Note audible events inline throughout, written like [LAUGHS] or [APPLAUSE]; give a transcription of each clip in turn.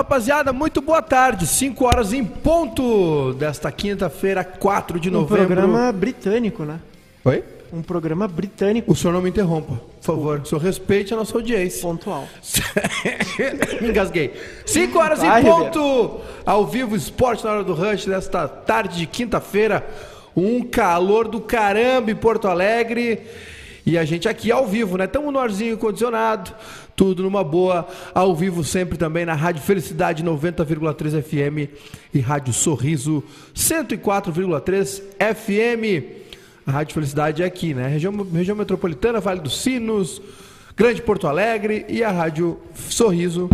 Rapaziada, muito boa tarde. 5 horas em ponto desta quinta-feira, 4 de Um novembro. programa britânico, né? Oi? Um programa britânico O senhor não me interrompa, por favor. O senhor respeite a nossa audiência. pontual. [LAUGHS] me engasguei. 5 [LAUGHS] horas Vai, em ponto, ao vivo, esporte na hora do rush desta tarde de quinta-feira. Um calor do caramba em Porto Alegre. E a gente aqui ao vivo, né? Estamos no arzinho condicionado, tudo numa boa. Ao vivo sempre também na Rádio Felicidade 90,3 FM e Rádio Sorriso 104,3 FM. A Rádio Felicidade é aqui, né? Região, região metropolitana, Vale dos Sinos, Grande Porto Alegre e a Rádio Sorriso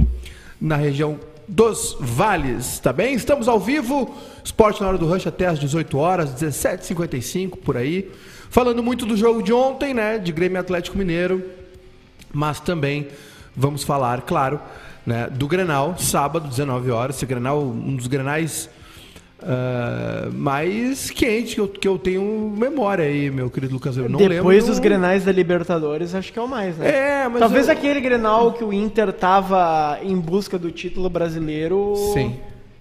na região dos Vales, tá bem? Estamos ao vivo, esporte na hora do rush até às 18 horas, 17h55 por aí. Falando muito do jogo de ontem, né? De Grêmio Atlético Mineiro, mas também vamos falar, claro, né, do Grenal, sábado, 19 horas. Esse Grenal, um dos Grenais ah, mais quente que eu, que eu tenho memória aí, meu querido Lucas. Eu não Depois lembro. dos grenais da Libertadores, acho que é o mais, né? É, mas Talvez eu- aquele grenal que o Inter tava em busca do título brasileiro Sim.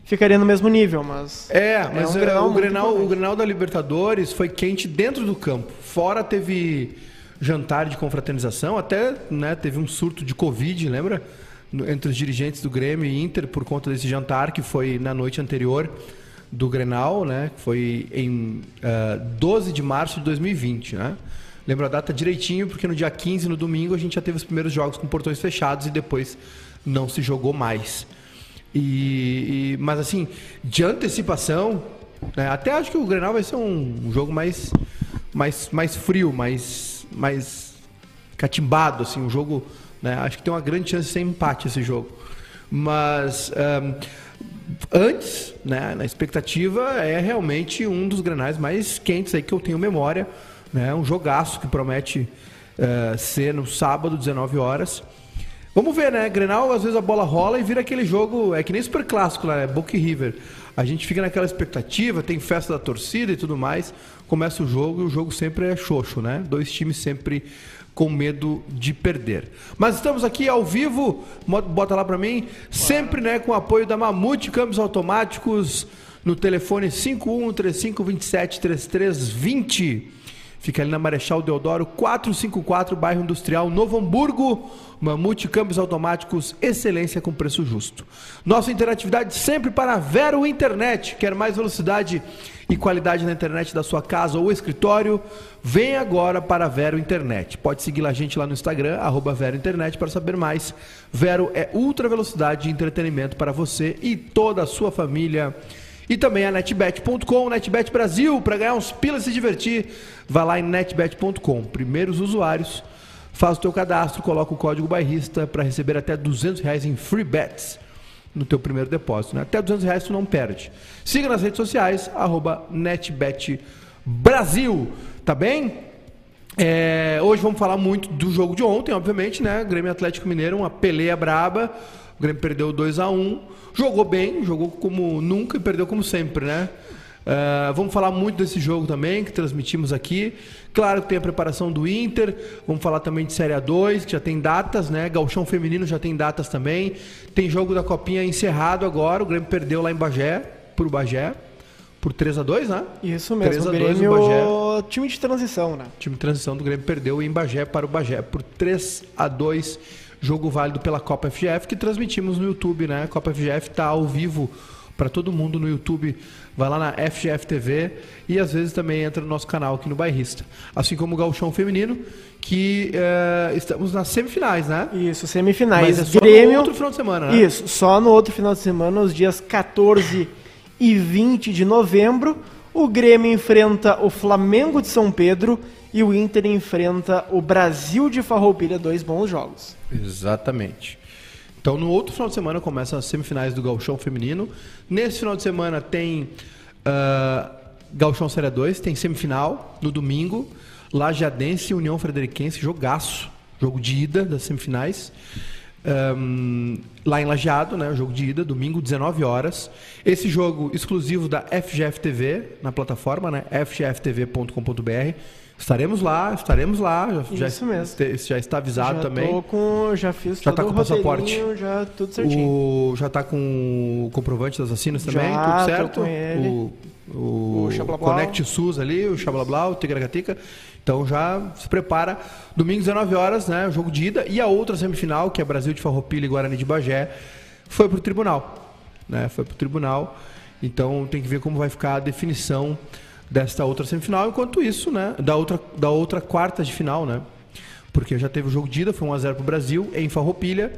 ficaria no mesmo nível, mas. É, mas um é, Grenal o, Grenal, o. Grenal da Libertadores foi quente dentro do campo. Fora teve jantar de confraternização, até né, teve um surto de Covid, lembra? Entre os dirigentes do Grêmio e Inter por conta desse jantar que foi na noite anterior do Grenal, né? Foi em ah, 12 de março de 2020, né? Lembro a data direitinho, porque no dia 15, no domingo, a gente já teve os primeiros jogos com portões fechados e depois não se jogou mais. E, e- mas assim, de antecipação, né, até acho que o Grenal vai ser um, um jogo mais, mais, mais frio, mais, mais catimbado, assim, um jogo, né, acho que tem uma grande chance de ser empate esse jogo. Mas ahn, antes, né, na expectativa, é realmente um dos Grenais mais quentes aí que eu tenho memória, né, um jogaço que promete eh, ser no sábado, 19 horas. Vamos ver, né? Grenal, às vezes a bola rola e vira aquele jogo. É que nem super clássico lá, né? E River. A gente fica naquela expectativa, tem festa da torcida e tudo mais. Começa o jogo e o jogo sempre é xoxo, né? Dois times sempre com medo de perder. Mas estamos aqui ao vivo, bota lá pra mim, sempre, né, com o apoio da Mamute Câmbios Automáticos no telefone 51 35 27 33 20. Fica ali na Marechal Deodoro 454, bairro Industrial, Novo Hamburgo. Mamute Câmbios Automáticos, excelência com preço justo. Nossa interatividade sempre para a Vero Internet. Quer mais velocidade e qualidade na internet da sua casa ou escritório? Vem agora para a Vero Internet. Pode seguir a gente lá no Instagram, arroba Vero Internet, para saber mais. Vero é ultra velocidade e entretenimento para você e toda a sua família. E também a netbet.com, NetBet Brasil, para ganhar uns pilas e se divertir. Vá lá em netbet.com. Primeiros usuários, faz o teu cadastro, coloca o código bairrista para receber até 200 reais em free bets no teu primeiro depósito. Né? Até 200 reais tu não perde. Siga nas redes sociais, arroba tá bem? É, hoje vamos falar muito do jogo de ontem, obviamente, né? Grêmio Atlético Mineiro, uma peleia braba. O Grêmio perdeu 2 a 1 Jogou bem, jogou como nunca e perdeu como sempre, né? É, vamos falar muito desse jogo também, que transmitimos aqui. Claro que tem a preparação do Inter. Vamos falar também de Série A2, que já tem datas, né? Galchão Feminino já tem datas também. Tem jogo da Copinha encerrado agora. O Grêmio perdeu lá em Bagé, pro Bagé, por 3 a 2 né? Isso mesmo, 3 a o 2 Grêmio, o Bagé. time de transição, né? O time de transição do Grêmio perdeu em Bagé para o Bagé por 3 a 2 jogo válido pela Copa FGF que transmitimos no YouTube, né? A Copa FGF está ao vivo para todo mundo no YouTube. Vai lá na FGF TV e às vezes também entra no nosso canal aqui no Bairrista. Assim como o Gauchão Feminino, que eh, estamos nas semifinais, né? Isso, semifinais. Mas é só Grêmio. no outro final de semana, né? Isso, só no outro final de semana, os dias 14 e 20 de novembro, o Grêmio enfrenta o Flamengo de São Pedro e o Inter enfrenta o Brasil de Farroupilha, dois bons jogos. Exatamente. Então, no outro final de semana começam as semifinais do Gauchão Feminino. Nesse final de semana tem uh, Gauchão Série 2, tem semifinal no domingo. Lajadense e União Frederiquense, jogaço. Jogo de ida das semifinais. um, lá em Lajeado, né? O jogo de ida, domingo, 19 horas. Esse jogo exclusivo da FGF TV, na plataforma, né? fgftv.com.br. Estaremos lá, estaremos lá. Já, Isso mesmo. Já, já está avisado já também. Tô com, já fiz Já todo tá com o o passaporte. Já tudo certinho. O, já está com o comprovante das vacinas também, Já, tudo certo? com ele. O, o, O. Connect SUS ali, o Xablablau, o Tigragatica. Então já se prepara. Domingo, 19 horas, né? O jogo de ida. E a outra semifinal, que é Brasil de Farroupilha e Guarani de Bagé, foi pro tribunal. Né? Foi pro tribunal. Então tem que ver como vai ficar a definição desta outra semifinal. Enquanto isso, né? Da outra, da outra quarta de final, né? Porque já teve o jogo de ida, foi 1x0 pro Brasil, em Farroupilha.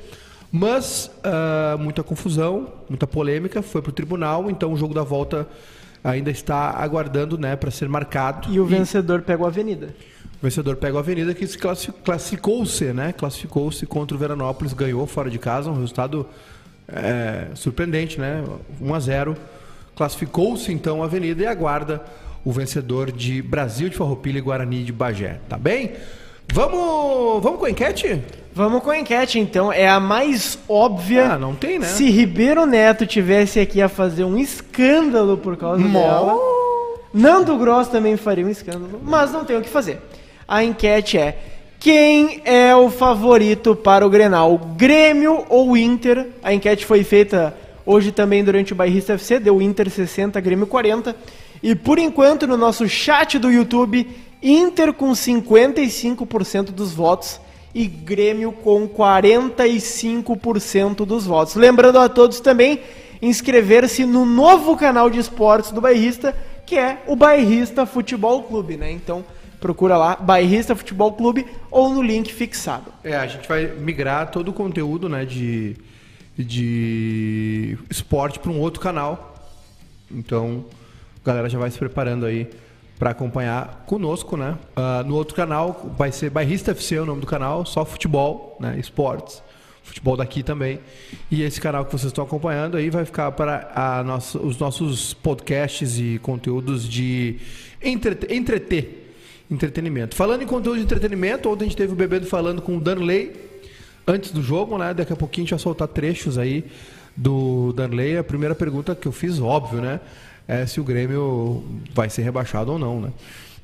Mas ah, muita confusão, muita polêmica, foi pro tribunal, então o jogo da volta ainda está aguardando, né, para ser marcado. E o vencedor pega o Avenida. O vencedor pega o Avenida, que se classi- classificou-se, né? Classificou-se contra o Veranópolis, ganhou fora de casa, um resultado é, surpreendente, né? 1 a 0 Classificou-se então a Avenida e aguarda o vencedor de Brasil de Farroupilha e Guarani de Bagé, tá bem? Vamos, vamos com a enquete? Vamos com a enquete, então. É a mais óbvia. Ah, não tem, né? Se Ribeiro Neto tivesse aqui a fazer um escândalo por causa Mó. dela. Nando Gross também faria um escândalo, mas não tem o que fazer. A enquete é: quem é o favorito para o Grenal? Grêmio ou Inter? A enquete foi feita hoje também durante o Bairrista FC, deu Inter 60, Grêmio 40. E por enquanto, no nosso chat do YouTube, Inter com 55% dos votos e Grêmio com 45% dos votos. Lembrando a todos também inscrever-se no novo canal de esportes do Bairrista, que é o Bairrista Futebol Clube, né? Então procura lá Bairrista Futebol Clube ou no link fixado. É, a gente vai migrar todo o conteúdo, né, de, de esporte para um outro canal. Então, a galera já vai se preparando aí para acompanhar conosco, né? Ah, no outro canal vai ser Bairrista FC, é o nome do canal, só futebol, né, esportes. Futebol daqui também. E esse canal que vocês estão acompanhando aí vai ficar para a nossa, os nossos podcasts e conteúdos de entreter, entreter entretenimento. Falando em conteúdo de entretenimento, ontem a gente teve o Bebedo falando com o Danley antes do jogo, né? Daqui a pouquinho a gente vai soltar trechos aí do Danley. A primeira pergunta que eu fiz, óbvio, né? É se o Grêmio vai ser rebaixado ou não, né?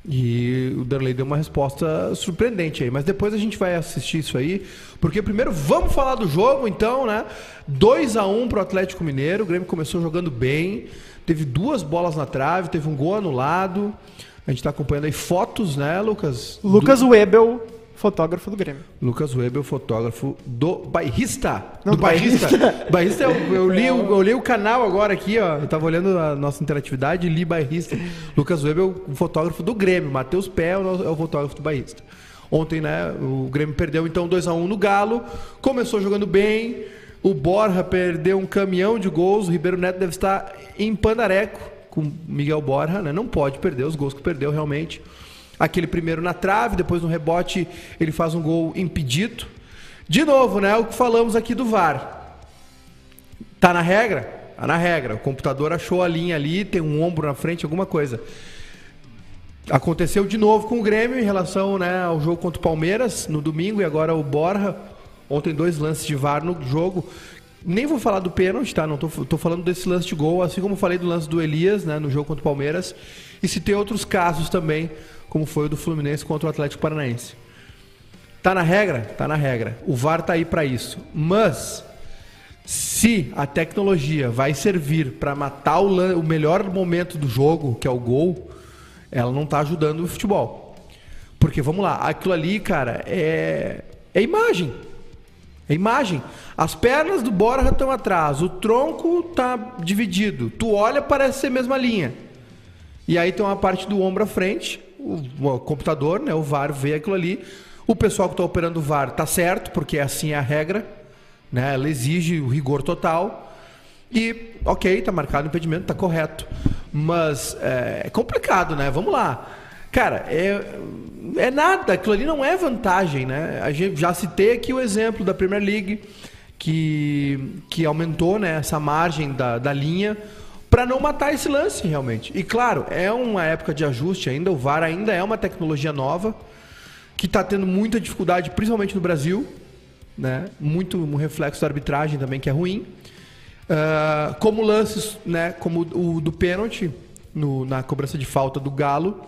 E o Danley deu uma resposta surpreendente aí. Mas depois a gente vai assistir isso aí. Porque primeiro vamos falar do jogo, então, né? 2 a 1 pro Atlético Mineiro. O Grêmio começou jogando bem. Teve duas bolas na trave, teve um gol anulado. A gente está acompanhando aí fotos, né, Lucas? Lucas Webel, fotógrafo do Grêmio. Lucas Weber, fotógrafo do Bairrista. Não, do do Bairrista. Bairrista. [LAUGHS] Bairrista, eu, eu li, o- eu li o canal agora aqui, ó. Eu tava olhando a nossa interatividade e li Bairrista. Lucas Weber, o fotógrafo do Grêmio. Matheus Pé é o é o fotógrafo do Bairrista. Ontem, né, o Grêmio perdeu então 2x1 no Galo. Começou jogando bem. O Borja perdeu um caminhão de gols. O Ribeiro Neto deve estar em Pandareco com Miguel Borja, né? Não pode perder os gols que perdeu realmente. Aquele primeiro na trave, depois no rebote ele faz um gol impedido. De novo, né? O que falamos aqui do VAR. Tá na regra? Tá na regra. O computador achou a linha ali, tem um ombro na frente, alguma coisa. Aconteceu de novo com o Grêmio em relação né, ao jogo contra o Palmeiras no domingo e agora o Borja. Ontem dois lances de VAR no jogo. Nem vou falar do pênalti, tá? Não tô, tô falando desse lance de gol, assim como falei do lance do Elias, né, no jogo contra o Palmeiras. E se tem outros casos também, como foi o do Fluminense contra o Atlético Paranaense. Tá na regra? Tá na regra. O VAR tá aí para isso. Mas se a tecnologia vai servir para matar o, o melhor momento do jogo, que é o gol, ela não tá ajudando o futebol. Porque vamos lá, aquilo ali, cara, é é imagem. É imagem. As pernas do Borja estão atrás, o tronco tá dividido. Tu olha, parece ser a mesma linha. E aí tem uma parte do ombro à frente, o, o computador, né, o VAR vê aquilo ali. O pessoal que está operando o VAR tá certo, porque assim é a regra, né? Ela exige o rigor total. E, ok, tá marcado o impedimento, tá correto. Mas é, é complicado, né? Vamos lá. Cara, é, é nada, aquilo ali não é vantagem, né? A gente já citei aqui o exemplo da Premier League, que, que aumentou né, essa margem da, da linha para não matar esse lance realmente. E claro, é uma época de ajuste ainda, o VAR ainda é uma tecnologia nova, que está tendo muita dificuldade, principalmente no Brasil. né? Muito um reflexo da arbitragem também que é ruim. Uh, como lances, né? Como o do pênalti no, na cobrança de falta do Galo.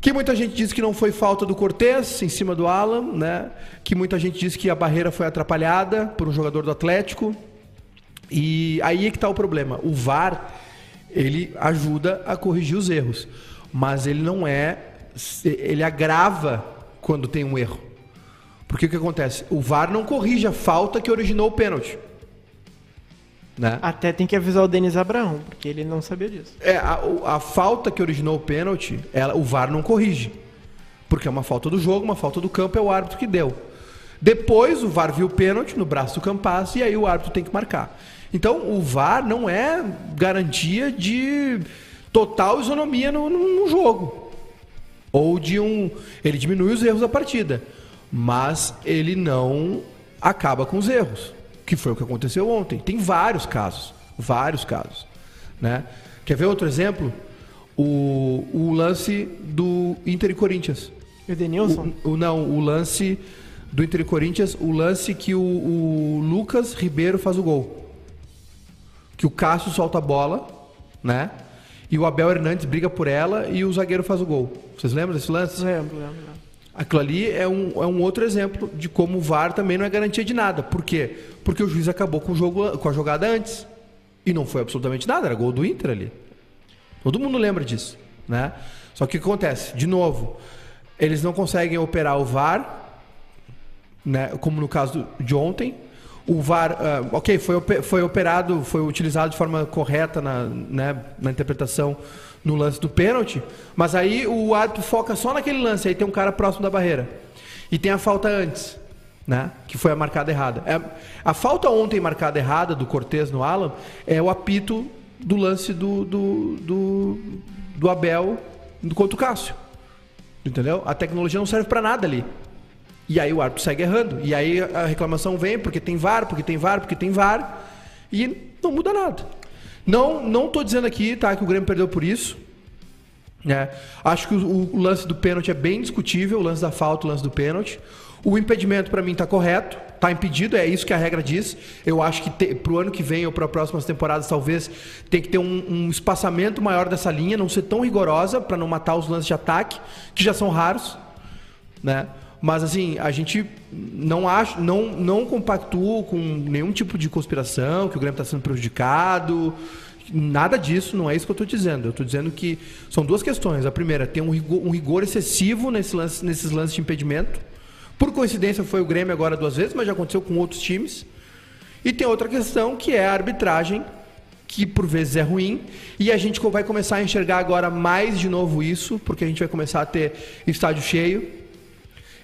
Que muita gente diz que não foi falta do Cortez em cima do Alan, né? Que muita gente diz que a barreira foi atrapalhada por um jogador do Atlético. E aí é que está o problema. O VAR, ele ajuda a corrigir os erros, mas ele não é, ele agrava quando tem um erro. Porque o que acontece? O VAR não corrige a falta que originou o pênalti. Né? Até tem que avisar o Denis Abraão, porque ele não sabia disso. É, a, a falta que originou o pênalti, ela, o VAR não corrige. Porque é uma falta do jogo, uma falta do campo, é o árbitro que deu. Depois o VAR viu o pênalti no braço do Campas e aí o árbitro tem que marcar. Então o VAR não é garantia de total isonomia no, no, jogo. Ou de um. Ele diminui os erros da partida. Mas ele não acaba com os erros que foi o que aconteceu ontem. Tem vários casos, vários casos, né? Quer ver outro exemplo? O, o lance do Inter e Corinthians. Edenilson? O, o, não, o lance do Inter e Corinthians, o lance que o, o Lucas Ribeiro faz o gol. Que o Cássio solta a bola, né? E o Abel Hernandes briga por ela e o zagueiro faz o gol. Vocês lembram desse lance? Lembro, lembro. Aquilo ali é um, é um outro exemplo de como o VAR também não é garantia de nada. Por quê? Porque o juiz acabou com, o jogo, com a jogada antes. E não foi absolutamente nada, era gol do Inter ali. Todo mundo lembra disso. Né? Só que o que acontece? De novo, eles não conseguem operar o VAR, né? como no caso de ontem. O VAR, uh, ok, foi, foi operado, foi utilizado de forma correta na, né, na interpretação no lance do pênalti, mas aí o árbitro foca só naquele lance, aí tem um cara próximo da barreira. E tem a falta antes, né? Que foi a marcada errada. É, a falta ontem marcada errada do Cortez no Alan é o apito do lance do, do, do, do Abel contra o Cássio. Entendeu? A tecnologia não serve para nada ali. E aí o árbitro segue errando. E aí a reclamação vem porque tem VAR, porque tem VAR, porque tem VAR. E não muda nada. Não, não tô dizendo aqui, tá, que o Grêmio perdeu por isso. É, acho que o, o, lance do pênalti é bem discutível, o lance da falta, o lance do pênalti. O impedimento para mim está correto, está impedido, é isso que a regra diz. Eu acho que para o ano que vem ou para as próximas temporadas talvez tem que ter um, um, espaçamento maior dessa linha, não ser tão rigorosa para não matar os lances de ataque, que já são raros, né? Mas assim, a gente não acha, não, não compactua com nenhum tipo de conspiração, que o Grêmio está sendo prejudicado. Nada disso, não é isso que eu estou dizendo. Eu estou dizendo que são duas questões. A primeira, tem um rigor, um rigor excessivo nesse lance, nesses lances de impedimento. Por coincidência, foi o Grêmio agora duas vezes, mas já aconteceu com outros times. E tem outra questão, que é a arbitragem, que por vezes é ruim. E a gente vai começar a enxergar agora mais de novo isso, porque a gente vai começar a ter estádio cheio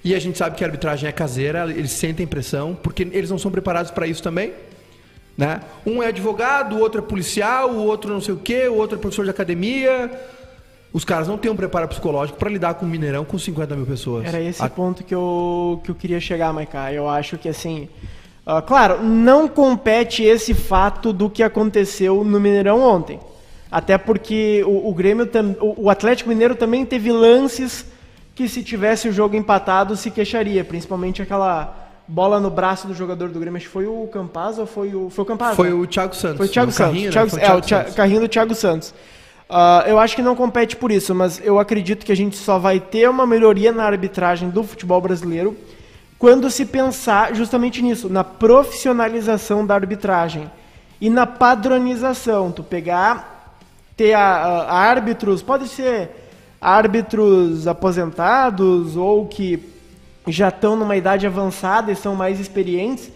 e a gente sabe que a arbitragem é caseira, eles sentem pressão, porque eles não são preparados para isso também. Né? Um é advogado, o outro é policial, o outro não sei o quê, o outro é professor de academia. Os caras não têm um preparo psicológico para lidar com um Mineirão com 50 mil pessoas. Era esse a... ponto que eu, que eu queria chegar, Maiká. Eu acho que assim. Uh, claro, não compete esse fato do que aconteceu no Mineirão ontem. Até porque o, o Grêmio, o, o Atlético Mineiro também teve lances que se tivesse o jogo empatado se queixaria, principalmente aquela bola no braço do jogador do Grêmio, acho que foi o Campaz ou foi o foi o Campaz? Foi né? o Thiago Santos. Foi o Thiago Santos. Carrinho, Thiago, né? é, o, Thiago carrinho do Thiago Santos. Uh, eu acho que não compete por isso, mas eu acredito que a gente só vai ter uma melhoria na arbitragem do futebol brasileiro quando se pensar justamente nisso, na profissionalização da arbitragem e na padronização. Tu pegar, ter a, a, árbitros, pode ser árbitros aposentados ou que já estão numa idade avançada e são mais experientes,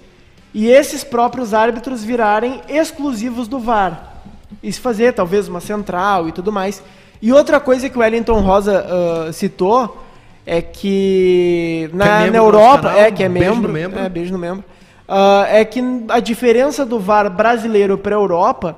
e esses próprios árbitros virarem exclusivos do VAR. E se fazer talvez uma central e tudo mais. E outra coisa que o Wellington Rosa uh, citou é que na, é na Europa, é que é membro, beijo no membro, é, beijo no membro uh, é que a diferença do VAR brasileiro para a Europa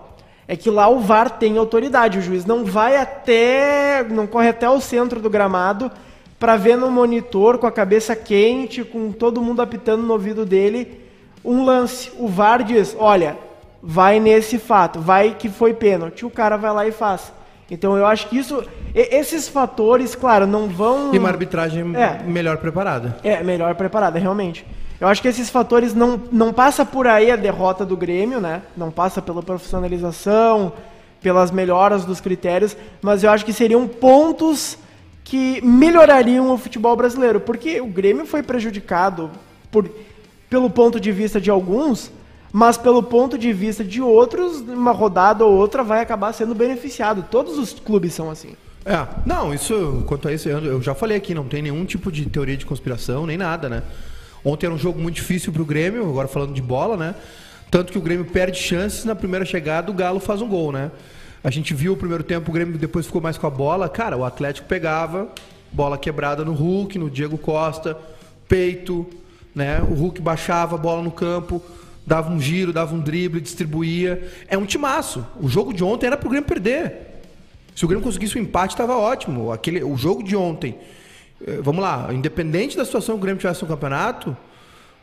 é que lá o VAR tem autoridade. O juiz não vai até, não corre até o centro do gramado para ver no monitor com a cabeça quente, com todo mundo apitando no ouvido dele, um lance. O VAR diz: olha, vai nesse fato, vai que foi pênalti. O cara vai lá e faz. Então eu acho que isso, esses fatores, claro, não vão. E uma arbitragem é, melhor preparada. É, melhor preparada, realmente. Eu acho que esses fatores não, não passa por aí a derrota do Grêmio, né? Não passa pela profissionalização, pelas melhoras dos critérios, mas eu acho que seriam pontos que melhorariam o futebol brasileiro, porque o Grêmio foi prejudicado por, pelo ponto de vista de alguns, mas pelo ponto de vista de outros, uma rodada ou outra vai acabar sendo beneficiado. Todos os clubes são assim. É, não, isso, quanto a isso, eu já falei aqui, não tem nenhum tipo de teoria de conspiração, nem nada, né? Ontem era um jogo muito difícil para o Grêmio, agora falando de bola, né? Tanto que o Grêmio perde chances na primeira chegada, o Galo faz um gol, né? A gente viu o primeiro tempo, o Grêmio depois ficou mais com a bola. Cara, o Atlético pegava, bola quebrada no Hulk, no Diego Costa, peito, né? O Hulk baixava a bola no campo, dava um giro, dava um drible, distribuía. É um timaço. O jogo de ontem era pro Grêmio perder. Se o Grêmio conseguisse o um empate, estava ótimo. Aquele, o jogo de ontem, vamos lá, independente da situação que o Grêmio tivesse no campeonato,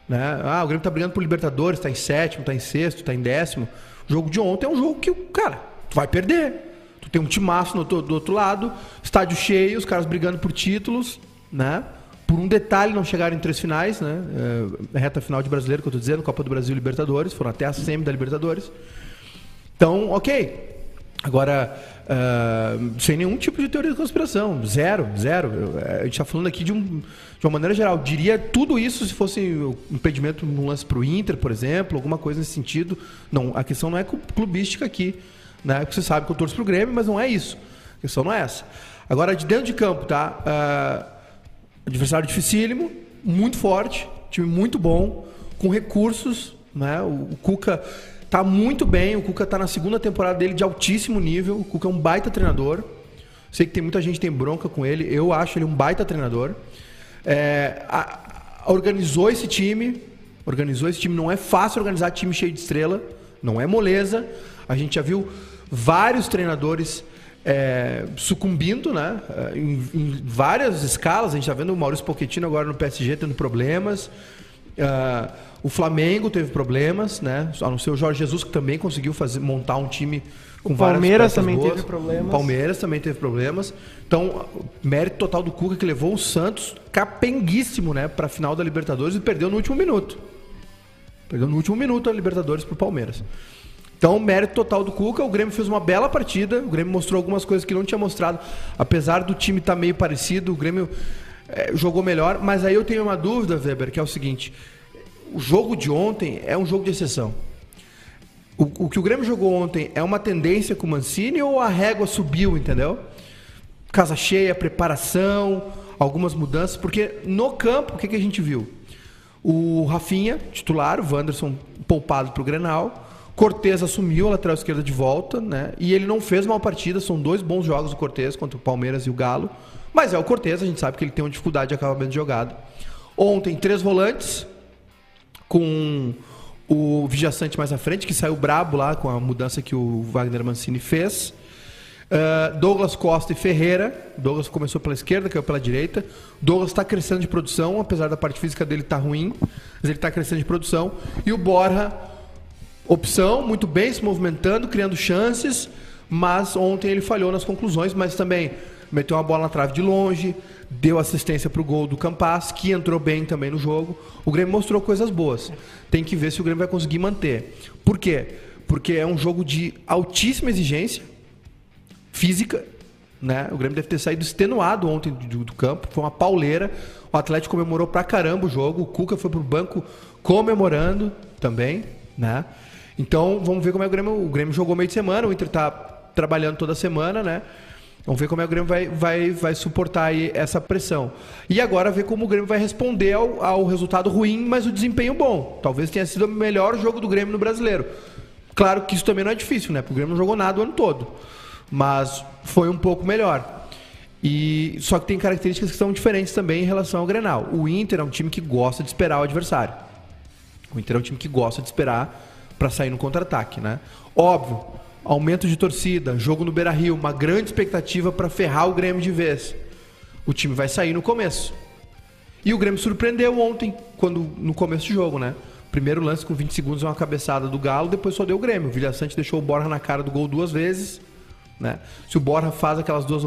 né? Ah, o Grêmio está brigando por Libertadores, está em sétimo, está em sexto, está em décimo. O jogo de ontem é um jogo que, cara, tu vai perder. Tu tem um timaço no, do outro lado, estádio cheio, os caras brigando por títulos, né? Por um detalhe não chegaram em três finais, né? É, reta final de brasileiro, que eu tô dizendo, Copa do Brasil Libertadores, foram até a semi da Libertadores. Então, ok. Agora, uh, sem nenhum tipo de teoria de conspiração. Zero, zero. a gente está falando aqui de, um, de uma maneira geral. Diria tudo isso se fosse um impedimento no lance para o Inter, por exemplo, alguma coisa nesse sentido. Não, a questão não é clubística aqui. Né? Você sabe que eu torço para o Grêmio, mas não é isso. A questão não é essa. Agora, de dentro de campo, tá? Uh, adversário dificílimo, muito forte, time muito bom, com recursos. Né? o, o Cuca Tá muito bem, o Cuca tá na segunda temporada dele de altíssimo nível. O Cuca é um baita treinador. Sei que tem muita gente que tem bronca com ele. Eu acho ele um baita treinador. É, a, a, organizou esse time. Organizou esse time. Não é fácil organizar time cheio de estrela. Não é moleza. A gente já viu vários treinadores é, sucumbindo, né? É, em, em, várias escalas. A gente está vendo o Maurício Pochettino agora no PSG tendo problemas. Uh, o Flamengo teve problemas, né? A não ser o Jorge Jesus, que também conseguiu fazer, montar um time com o Palmeiras também boas. teve problemas. O Palmeiras também teve problemas. Então, mérito total do Cuca que levou o Santos capenguíssimo, né, para a final da Libertadores e perdeu no último minuto. Perdeu no último minuto a Libertadores para o Palmeiras. Então, mérito total do Cuca. O Grêmio fez uma bela partida. O Grêmio mostrou algumas coisas que não tinha mostrado. Apesar do time estar tá meio parecido, o Grêmio é, jogou melhor, mas aí eu tenho uma dúvida, Weber, que é o seguinte: o jogo de ontem é um jogo de exceção. O, o que o Grêmio jogou ontem é uma tendência com o Mancini ou a régua subiu, entendeu? Casa cheia, preparação, algumas mudanças, porque no campo, o que, que a gente viu? O Rafinha, titular, o Wanderson poupado para o Grenal. Cortez assumiu a lateral esquerda de volta, né? E ele não fez mal partida, são dois bons jogos do Cortez contra o Palmeiras e o Galo. Mas é o Cortez, a gente sabe que ele tem uma dificuldade de acabamento de jogada. Ontem, três volantes, com o Vijaçante mais à frente, que saiu brabo lá com a mudança que o Wagner Mancini fez. Uh, Douglas Costa e Ferreira. Douglas começou pela esquerda, caiu pela direita. Douglas está crescendo de produção, apesar da parte física dele estar tá ruim, mas ele está crescendo de produção. E o Borja, opção, muito bem, se movimentando, criando chances, mas ontem ele falhou nas conclusões, mas também meteu uma bola na trave de longe, deu assistência para o gol do Campas, que entrou bem também no jogo. O Grêmio mostrou coisas boas. Tem que ver se o Grêmio vai conseguir manter. Por quê? Porque é um jogo de altíssima exigência física. Né? O Grêmio deve ter saído extenuado ontem do, do campo. Foi uma pauleira. O Atlético comemorou pra caramba o jogo. O Cuca foi pro banco comemorando também. Né? Então vamos ver como é o Grêmio. O Grêmio jogou meio de semana, o Inter está trabalhando toda semana, né? Vamos ver como é o Grêmio vai, vai, vai suportar essa pressão. E agora ver como o Grêmio vai responder ao, ao resultado ruim, mas o desempenho bom. Talvez tenha sido o melhor jogo do Grêmio no brasileiro. Claro que isso também não é difícil, né? Porque o Grêmio não jogou nada o ano todo. Mas foi um pouco melhor. E só que tem características que são diferentes também em relação ao Grenal. O Inter é um time que gosta de esperar o adversário. O Inter é um time que gosta de esperar para sair no contra-ataque, né? Óbvio, aumento de torcida, jogo no Beira Rio, uma grande expectativa para ferrar o Grêmio de vez. O time vai sair no começo. E o Grêmio surpreendeu ontem, quando no começo do jogo, né? Primeiro lance com 20 segundos, uma cabeçada do Galo, depois só deu o Grêmio. O Vilha Sante deixou o Borja na cara do gol duas vezes. Né? Se o Borja faz aquelas duas,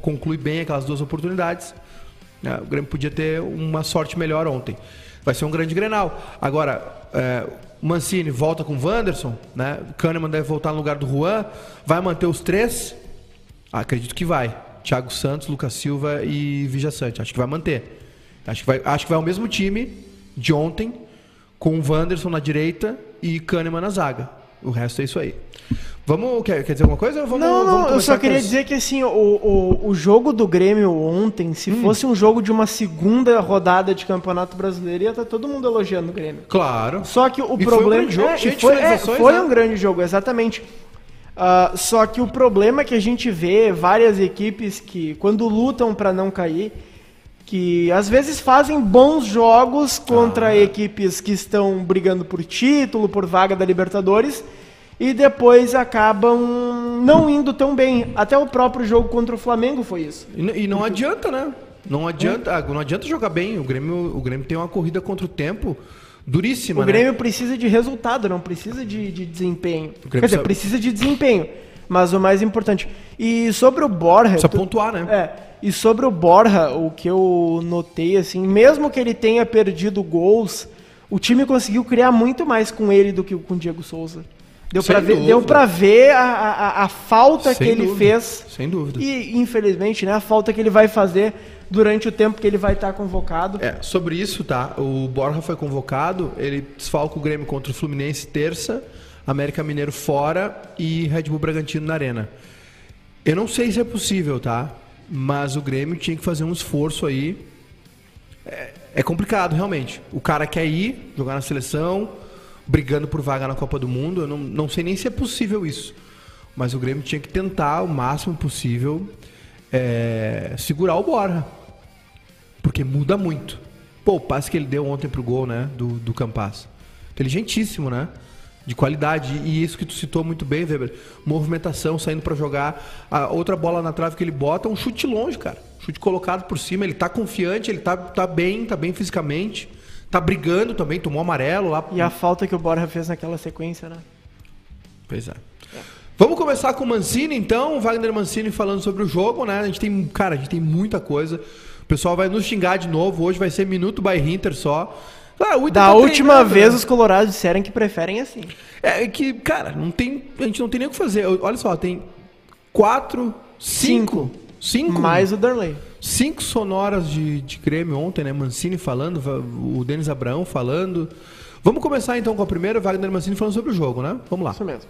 conclui bem aquelas duas oportunidades, É, o Grêmio podia ter uma sorte melhor ontem. Vai ser um grande Grenal. Agora, é, Mancini volta com o Wanderson, né? Kahneman deve voltar no lugar do Juan. Vai manter os três? Acredito que vai. Thiago Santos, Lucas Silva e Vija Sante. Acho que vai manter. Acho que vai, acho que vai o mesmo time de ontem, com o Wanderson na direita e Kahneman na zaga. O resto é isso aí. Vamos, quer, quer dizer alguma coisa? Vamos, não, não, vamos eu só queria dizer que assim, o, o, o jogo do Grêmio ontem, se hum. fosse um jogo de uma segunda rodada de Campeonato Brasileiro, ia estar todo mundo elogiando o Grêmio. Claro. Só que o e problema. Foi um jogo, é, foi, é, foi né? um grande jogo, exatamente. Uh, só que o problema é que a gente vê várias equipes que, quando lutam para não cair, que às vezes fazem bons jogos contra ah. equipes que estão brigando por título, por vaga da Libertadores e depois acabam não indo tão bem. Até o próprio jogo contra o Flamengo foi isso. E, e não adianta, né? Não adianta, é. não adianta jogar bem. O Grêmio, o Grêmio tem uma corrida contra o tempo duríssima. O né? Grêmio né? precisa de resultado, não precisa de, de desempenho. Quer dizer, sabe... precisa de desempenho. Mas o mais importante. E sobre o Borja. Precisa tu... pontuar, né? É. E sobre o Borja, o que eu notei, assim, mesmo que ele tenha perdido gols, o time conseguiu criar muito mais com ele do que com o Diego Souza. Deu para ver, deu pra ver a, a, a falta Sem que ele dúvida. fez. Sem dúvida. E, infelizmente, né, a falta que ele vai fazer durante o tempo que ele vai estar convocado. É, sobre isso, tá? O Borja foi convocado, ele desfalca o Grêmio contra o Fluminense terça, América Mineiro fora e Red Bull Bragantino na arena. Eu não sei se é possível, tá? Mas o Grêmio tinha que fazer um esforço aí. É, é complicado, realmente. O cara quer ir, jogar na seleção, brigando por vaga na Copa do Mundo. Eu não, não sei nem se é possível isso. Mas o Grêmio tinha que tentar o máximo possível é, segurar o Borja. Porque muda muito. Pô, o passe que ele deu ontem pro gol, né? Do, do Campas. Inteligentíssimo, né? De qualidade. E isso que tu citou muito bem, Weber. Movimentação, saindo para jogar. A outra bola na trave que ele bota, um chute longe, cara. Chute colocado por cima. Ele tá confiante, ele tá, tá bem, tá bem fisicamente tá brigando também, tomou amarelo lá. E a falta que o Borja fez naquela sequência, né? Pois é. é. Vamos começar com o Mancini, então. Wagner Mancini falando sobre o jogo, né? A gente tem, cara, a gente tem muita coisa. O pessoal vai nos xingar de novo. Hoje vai ser minuto by Inter só. Ah, da tá última vez né? os colorados disseram que preferem assim. É, é que, cara, não tem, a gente não tem nem o que fazer. Olha só, tem quatro, cinco, cinco, cinco mais o Darley cinco sonoras de, de Grêmio ontem, né? Mancini falando, o Denis Abraão falando. Vamos começar então com a primeira, Wagner Mancini falando sobre o jogo, né? Vamos lá. Isso mesmo.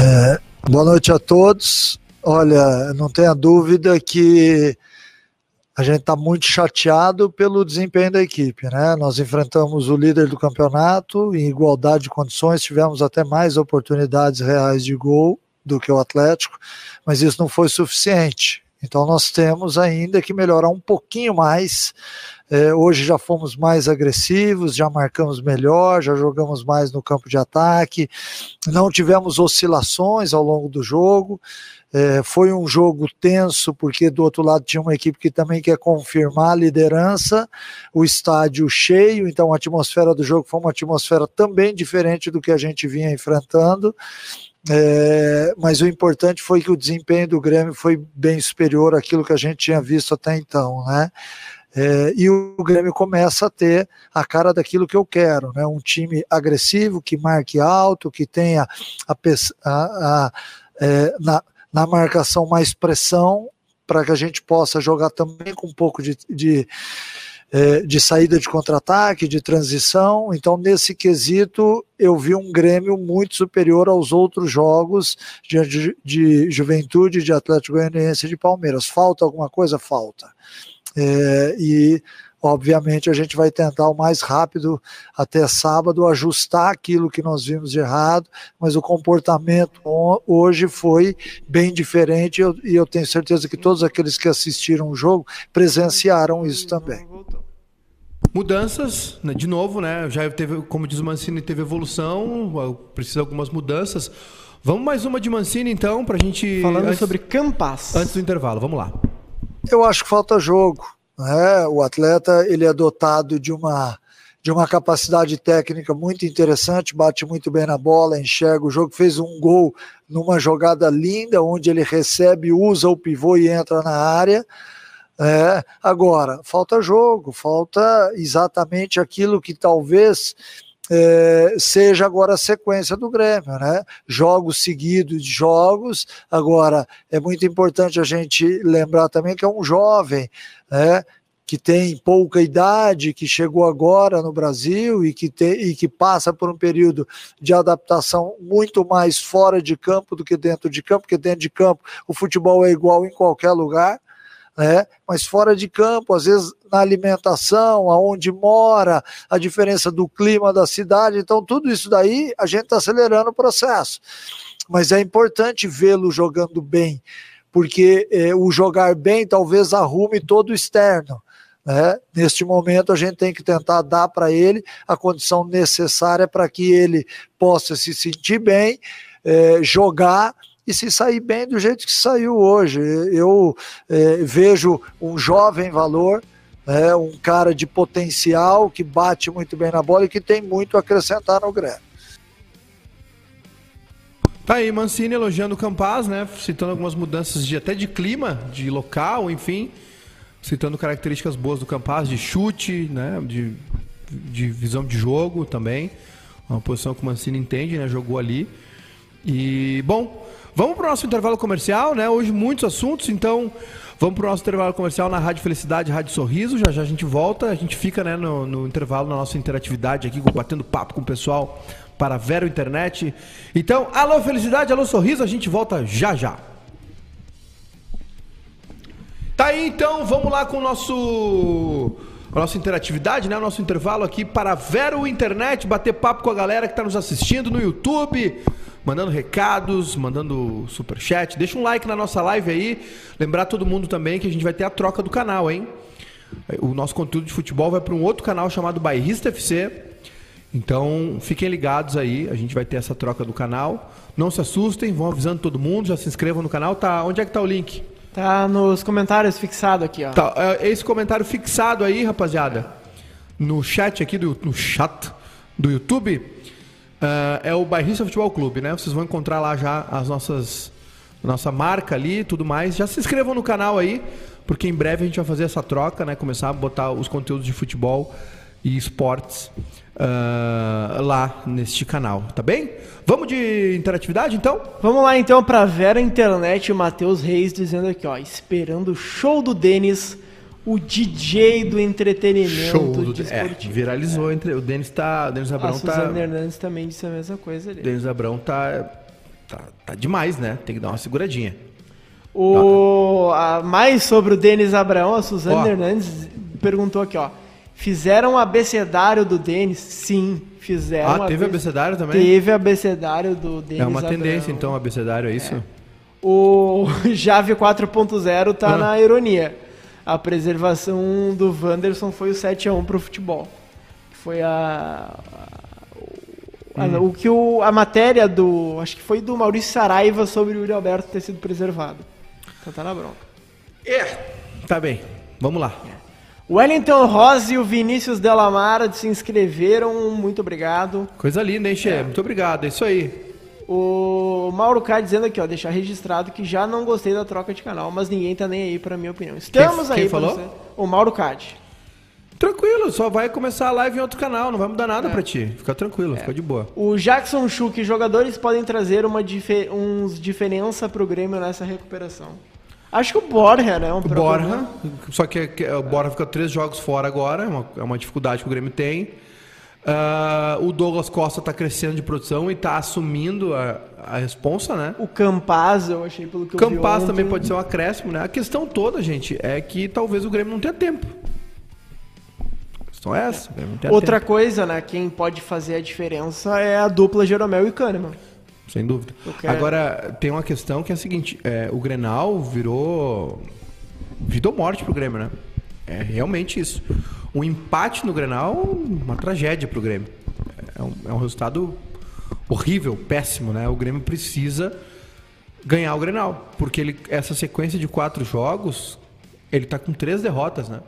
É, boa noite a todos. Olha, não tenha dúvida que a gente está muito chateado pelo desempenho da equipe, né? Nós enfrentamos o líder do campeonato em igualdade de condições, tivemos até mais oportunidades reais de gol do que o Atlético, mas isso não foi suficiente. Então nós temos ainda que melhorar um pouquinho mais. É, hoje já fomos mais agressivos, já marcamos melhor, já jogamos mais no campo de ataque, não tivemos oscilações ao longo do jogo. É, foi um jogo tenso, porque do outro lado tinha uma equipe que também quer confirmar a liderança, o estádio cheio, então a atmosfera do jogo foi uma atmosfera também diferente do que a gente vinha enfrentando. É, mas o importante foi que o desempenho do Grêmio foi bem superior àquilo que a gente tinha visto até então, né? É, e o Grêmio começa a ter a cara daquilo que eu quero, né? Um time agressivo, que marque alto, que tenha a, a, a é, na, na marcação mais pressão, para que a gente possa jogar também com um pouco de, de de saída de contra-ataque, de transição. Então, nesse quesito, eu vi um Grêmio muito superior aos outros jogos de, de, de Juventude, de Atlético Goianiense e de Palmeiras. Falta alguma coisa? Falta. É, e obviamente a gente vai tentar o mais rápido até sábado ajustar aquilo que nós vimos de errado, mas o comportamento hoje foi bem diferente eu, e eu tenho certeza que todos aqueles que assistiram o jogo presenciaram isso também. Mudanças, né, de novo, né? Já teve, como diz o Mancini, teve evolução, precisa de algumas mudanças. Vamos mais uma de Mancini, então, para a gente. Falando antes, sobre Campas. Antes do intervalo, vamos lá. Eu acho que falta jogo. Né? O atleta ele é dotado de uma de uma capacidade técnica muito interessante, bate muito bem na bola, enxerga o jogo, fez um gol numa jogada linda, onde ele recebe, usa o pivô e entra na área É, agora, falta jogo, falta exatamente aquilo que talvez é, seja agora a sequência do Grêmio, né? Jogos seguidos de jogos. Agora, é muito importante a gente lembrar também que é um jovem, né? que tem pouca idade, que chegou agora no Brasil e que, tem, e que passa por um período de adaptação muito mais fora de campo do que dentro de campo, porque dentro de campo o futebol é igual em qualquer lugar, né? mas fora de campo, às vezes na alimentação, aonde mora, a diferença do clima da cidade, então tudo isso daí a gente está acelerando o processo. Mas é importante vê-lo jogando bem, porque eh, o jogar bem talvez arrume todo o externo. Né? Neste momento, a gente tem que tentar dar para ele a condição necessária para que ele possa se sentir bem, é, jogar e se sair bem do jeito que saiu hoje. Eu é, vejo um jovem valor, né, um cara de potencial que bate muito bem na bola e que tem muito a acrescentar no Grêmio. Tá aí, Mancini elogiando o Campaz, né? Citando algumas mudanças de até de clima, de local, enfim citando características boas do Campaz, de chute, né, de, de visão de jogo também. Uma posição que o Mancini entende, né, jogou ali. E, bom, vamos para o nosso intervalo comercial, né? Hoje muitos assuntos, então vamos para o nosso intervalo comercial na Rádio Felicidade, Rádio Sorriso. Já já a gente volta, a gente fica né, no, no intervalo na nossa interatividade aqui, batendo papo com o pessoal para Vero Internet. Então, alô Felicidade, alô Sorriso, a gente volta já já. Tá aí então, vamos lá com o nosso a nossa interatividade, né? O nosso intervalo aqui para Vero Internet, bater papo com a galera que está nos assistindo no YouTube, mandando recados, mandando super chat. Deixa um like na nossa live aí. Lembrar todo mundo também que a gente vai ter a troca do canal, hein? O nosso conteúdo de futebol vai para um outro canal chamado Bairrista FC. Então, fiquem ligados aí, a gente vai ter essa troca do canal. Não se assustem, vão avisando todo mundo, já se inscrevam no canal. Tá, onde é que tá o link? Tá nos comentários fixado aqui, ó. Tá, é, esse comentário fixado aí, rapaziada, no chat aqui, do, no chat do YouTube, é o Bairrista Futebol Clube, né? Vocês vão encontrar lá já as nossas nossa marca ali e tudo mais. Já se inscrevam no canal aí, porque em breve a gente vai fazer essa troca, né? Começar a botar os conteúdos de futebol e esportes uh, lá neste canal, tá bem? Vamos de interatividade então? Vamos lá então para Vera Internet, Matheus Reis dizendo aqui, ó, esperando o show do Denis, o DJ do entretenimento show do, é, viralizou é. entre o Denis tá, o Denis Abrão a tá Suzana Hernandes também disse a mesma coisa ali. Denis Abrão tá, tá tá demais, né? Tem que dar uma seguradinha. O, a, mais sobre o Denis Abrão, a Suzana Hernandes perguntou aqui, ó. Fizeram o abecedário do Denis? Sim, fizeram. Ah, teve abecedário também? Teve abecedário do Denis. É uma Abrão. tendência, então, abecedário, é isso? É. O [LAUGHS] Jave 4.0 tá ah. na ironia. A preservação do Wanderson foi o 7x1 pro futebol. Foi a. a hum. O que o, a matéria do. Acho que foi do Maurício Saraiva sobre o Yuri Alberto ter sido preservado. Então tá na bronca. É, tá bem. Vamos lá. É. O Wellington Rose e o Vinícius Delamara se inscreveram, muito obrigado. Coisa linda, hein, Che? É. Muito obrigado, é isso aí. O Mauro K dizendo aqui, ó, deixar registrado que já não gostei da troca de canal, mas ninguém tá nem aí pra minha opinião. Estamos quem, aí quem falou? Você. O Mauro Cad. Tranquilo, só vai começar a live em outro canal, não vai mudar nada é. pra ti. Fica tranquilo, é. fica de boa. O Jackson Schuch, jogadores podem trazer uma difer uns diferença pro Grêmio nessa recuperação. Acho que o Borja, né? É um Borja, só que, que o Borja fica três jogos fora agora, é uma, é uma dificuldade que o Grêmio tem. Uh, o Douglas Costa está crescendo de produção e está assumindo a, a responsa, né? O Campaz, eu achei pelo que eu Campaz também pode ser um acréscimo, né? A questão toda, gente, é que talvez o Grêmio não tenha tempo. A questão é essa. Outra tempo. coisa, né? Quem pode fazer a diferença é a dupla Jeromel e Kahneman. Sem dúvida. Agora, tem uma questão que é a seguinte: é, o Grenal virou. Vida ou morte pro Grêmio, né? É realmente isso. Um empate no Grenal, uma tragédia pro Grêmio. É um, é um resultado horrível, péssimo, né? O Grêmio precisa ganhar o Grenal. Porque ele, essa sequência de quatro jogos, ele tá com três derrotas, né?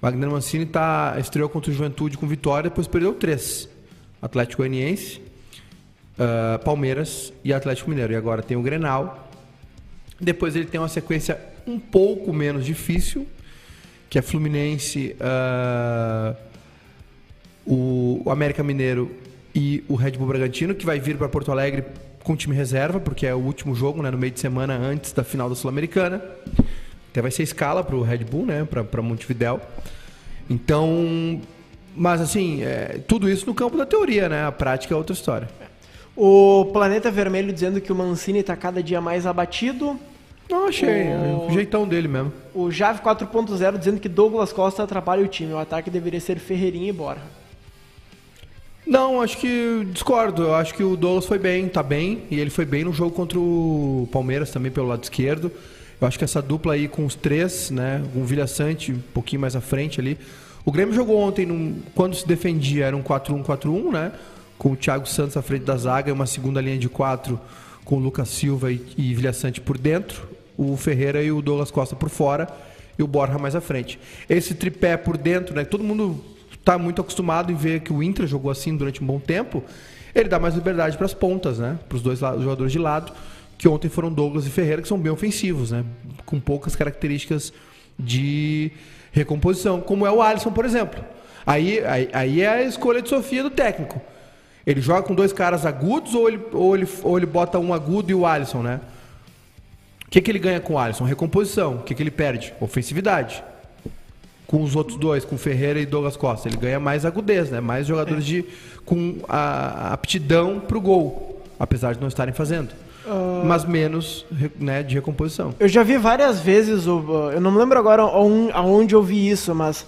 O Wagner Mancini tá, estreou contra o Juventude com vitória, depois perdeu três. Atlético Goianiense, uh, Palmeiras e Atlético Mineiro. E agora tem o Grenal. Depois ele tem uma sequência um pouco menos difícil que é Fluminense, uh, o, o América Mineiro e o Red Bull Bragantino, que vai vir para Porto Alegre com time reserva, porque é o último jogo, né, no meio de semana antes da final da Sul-Americana. Até vai ser escala para o Red Bull, né, para Montevidéu. Então, mas assim, é, tudo isso no campo da teoria, né? A prática é outra história. O Planeta Vermelho dizendo que o Mancini está cada dia mais abatido. Não, achei. O, o jeitão dele mesmo. O Jave 4.0 dizendo que Douglas Costa atrapalha o time. O ataque deveria ser Ferreirinha e Borja. Não, acho que discordo. Eu acho que o Douglas foi bem, tá bem. E ele foi bem no jogo contra o Palmeiras também pelo lado esquerdo. Eu acho que essa dupla aí com os três, né? Com o Vilha Sante um pouquinho mais à frente ali. O Grêmio jogou ontem, num, quando se defendia, era um 4-1-4-1, né? Com o Thiago Santos à frente da zaga e uma segunda linha de quatro com o Lucas Silva e, e Vilha Sante por dentro. O Ferreira e o Douglas Costa por fora e o Borja mais à frente. Esse tripé por dentro, né? Todo mundo está muito acostumado em ver que o Inter jogou assim durante um bom tempo, ele dá mais liberdade para as pontas, né? Para os dois jogadores de lado, que ontem foram Douglas e Ferreira, que são bem ofensivos, né? Com poucas características de recomposição, como é o Alisson, por exemplo. Aí, aí, aí é a escolha de Sofia do técnico. Ele joga com dois caras agudos ou ele, ou ele, ou ele bota um agudo e o Alisson, né? O que, que ele ganha com o Alisson? Recomposição. O que, que ele perde? Ofensividade com os outros dois, com Ferreira e Douglas Costa. Ele ganha mais agudez, né? Mais jogadores de com a aptidão para o gol, apesar de não estarem fazendo. Uh... Mas menos né, de recomposição. Eu já vi várias vezes, eu não me lembro agora aonde eu vi isso, mas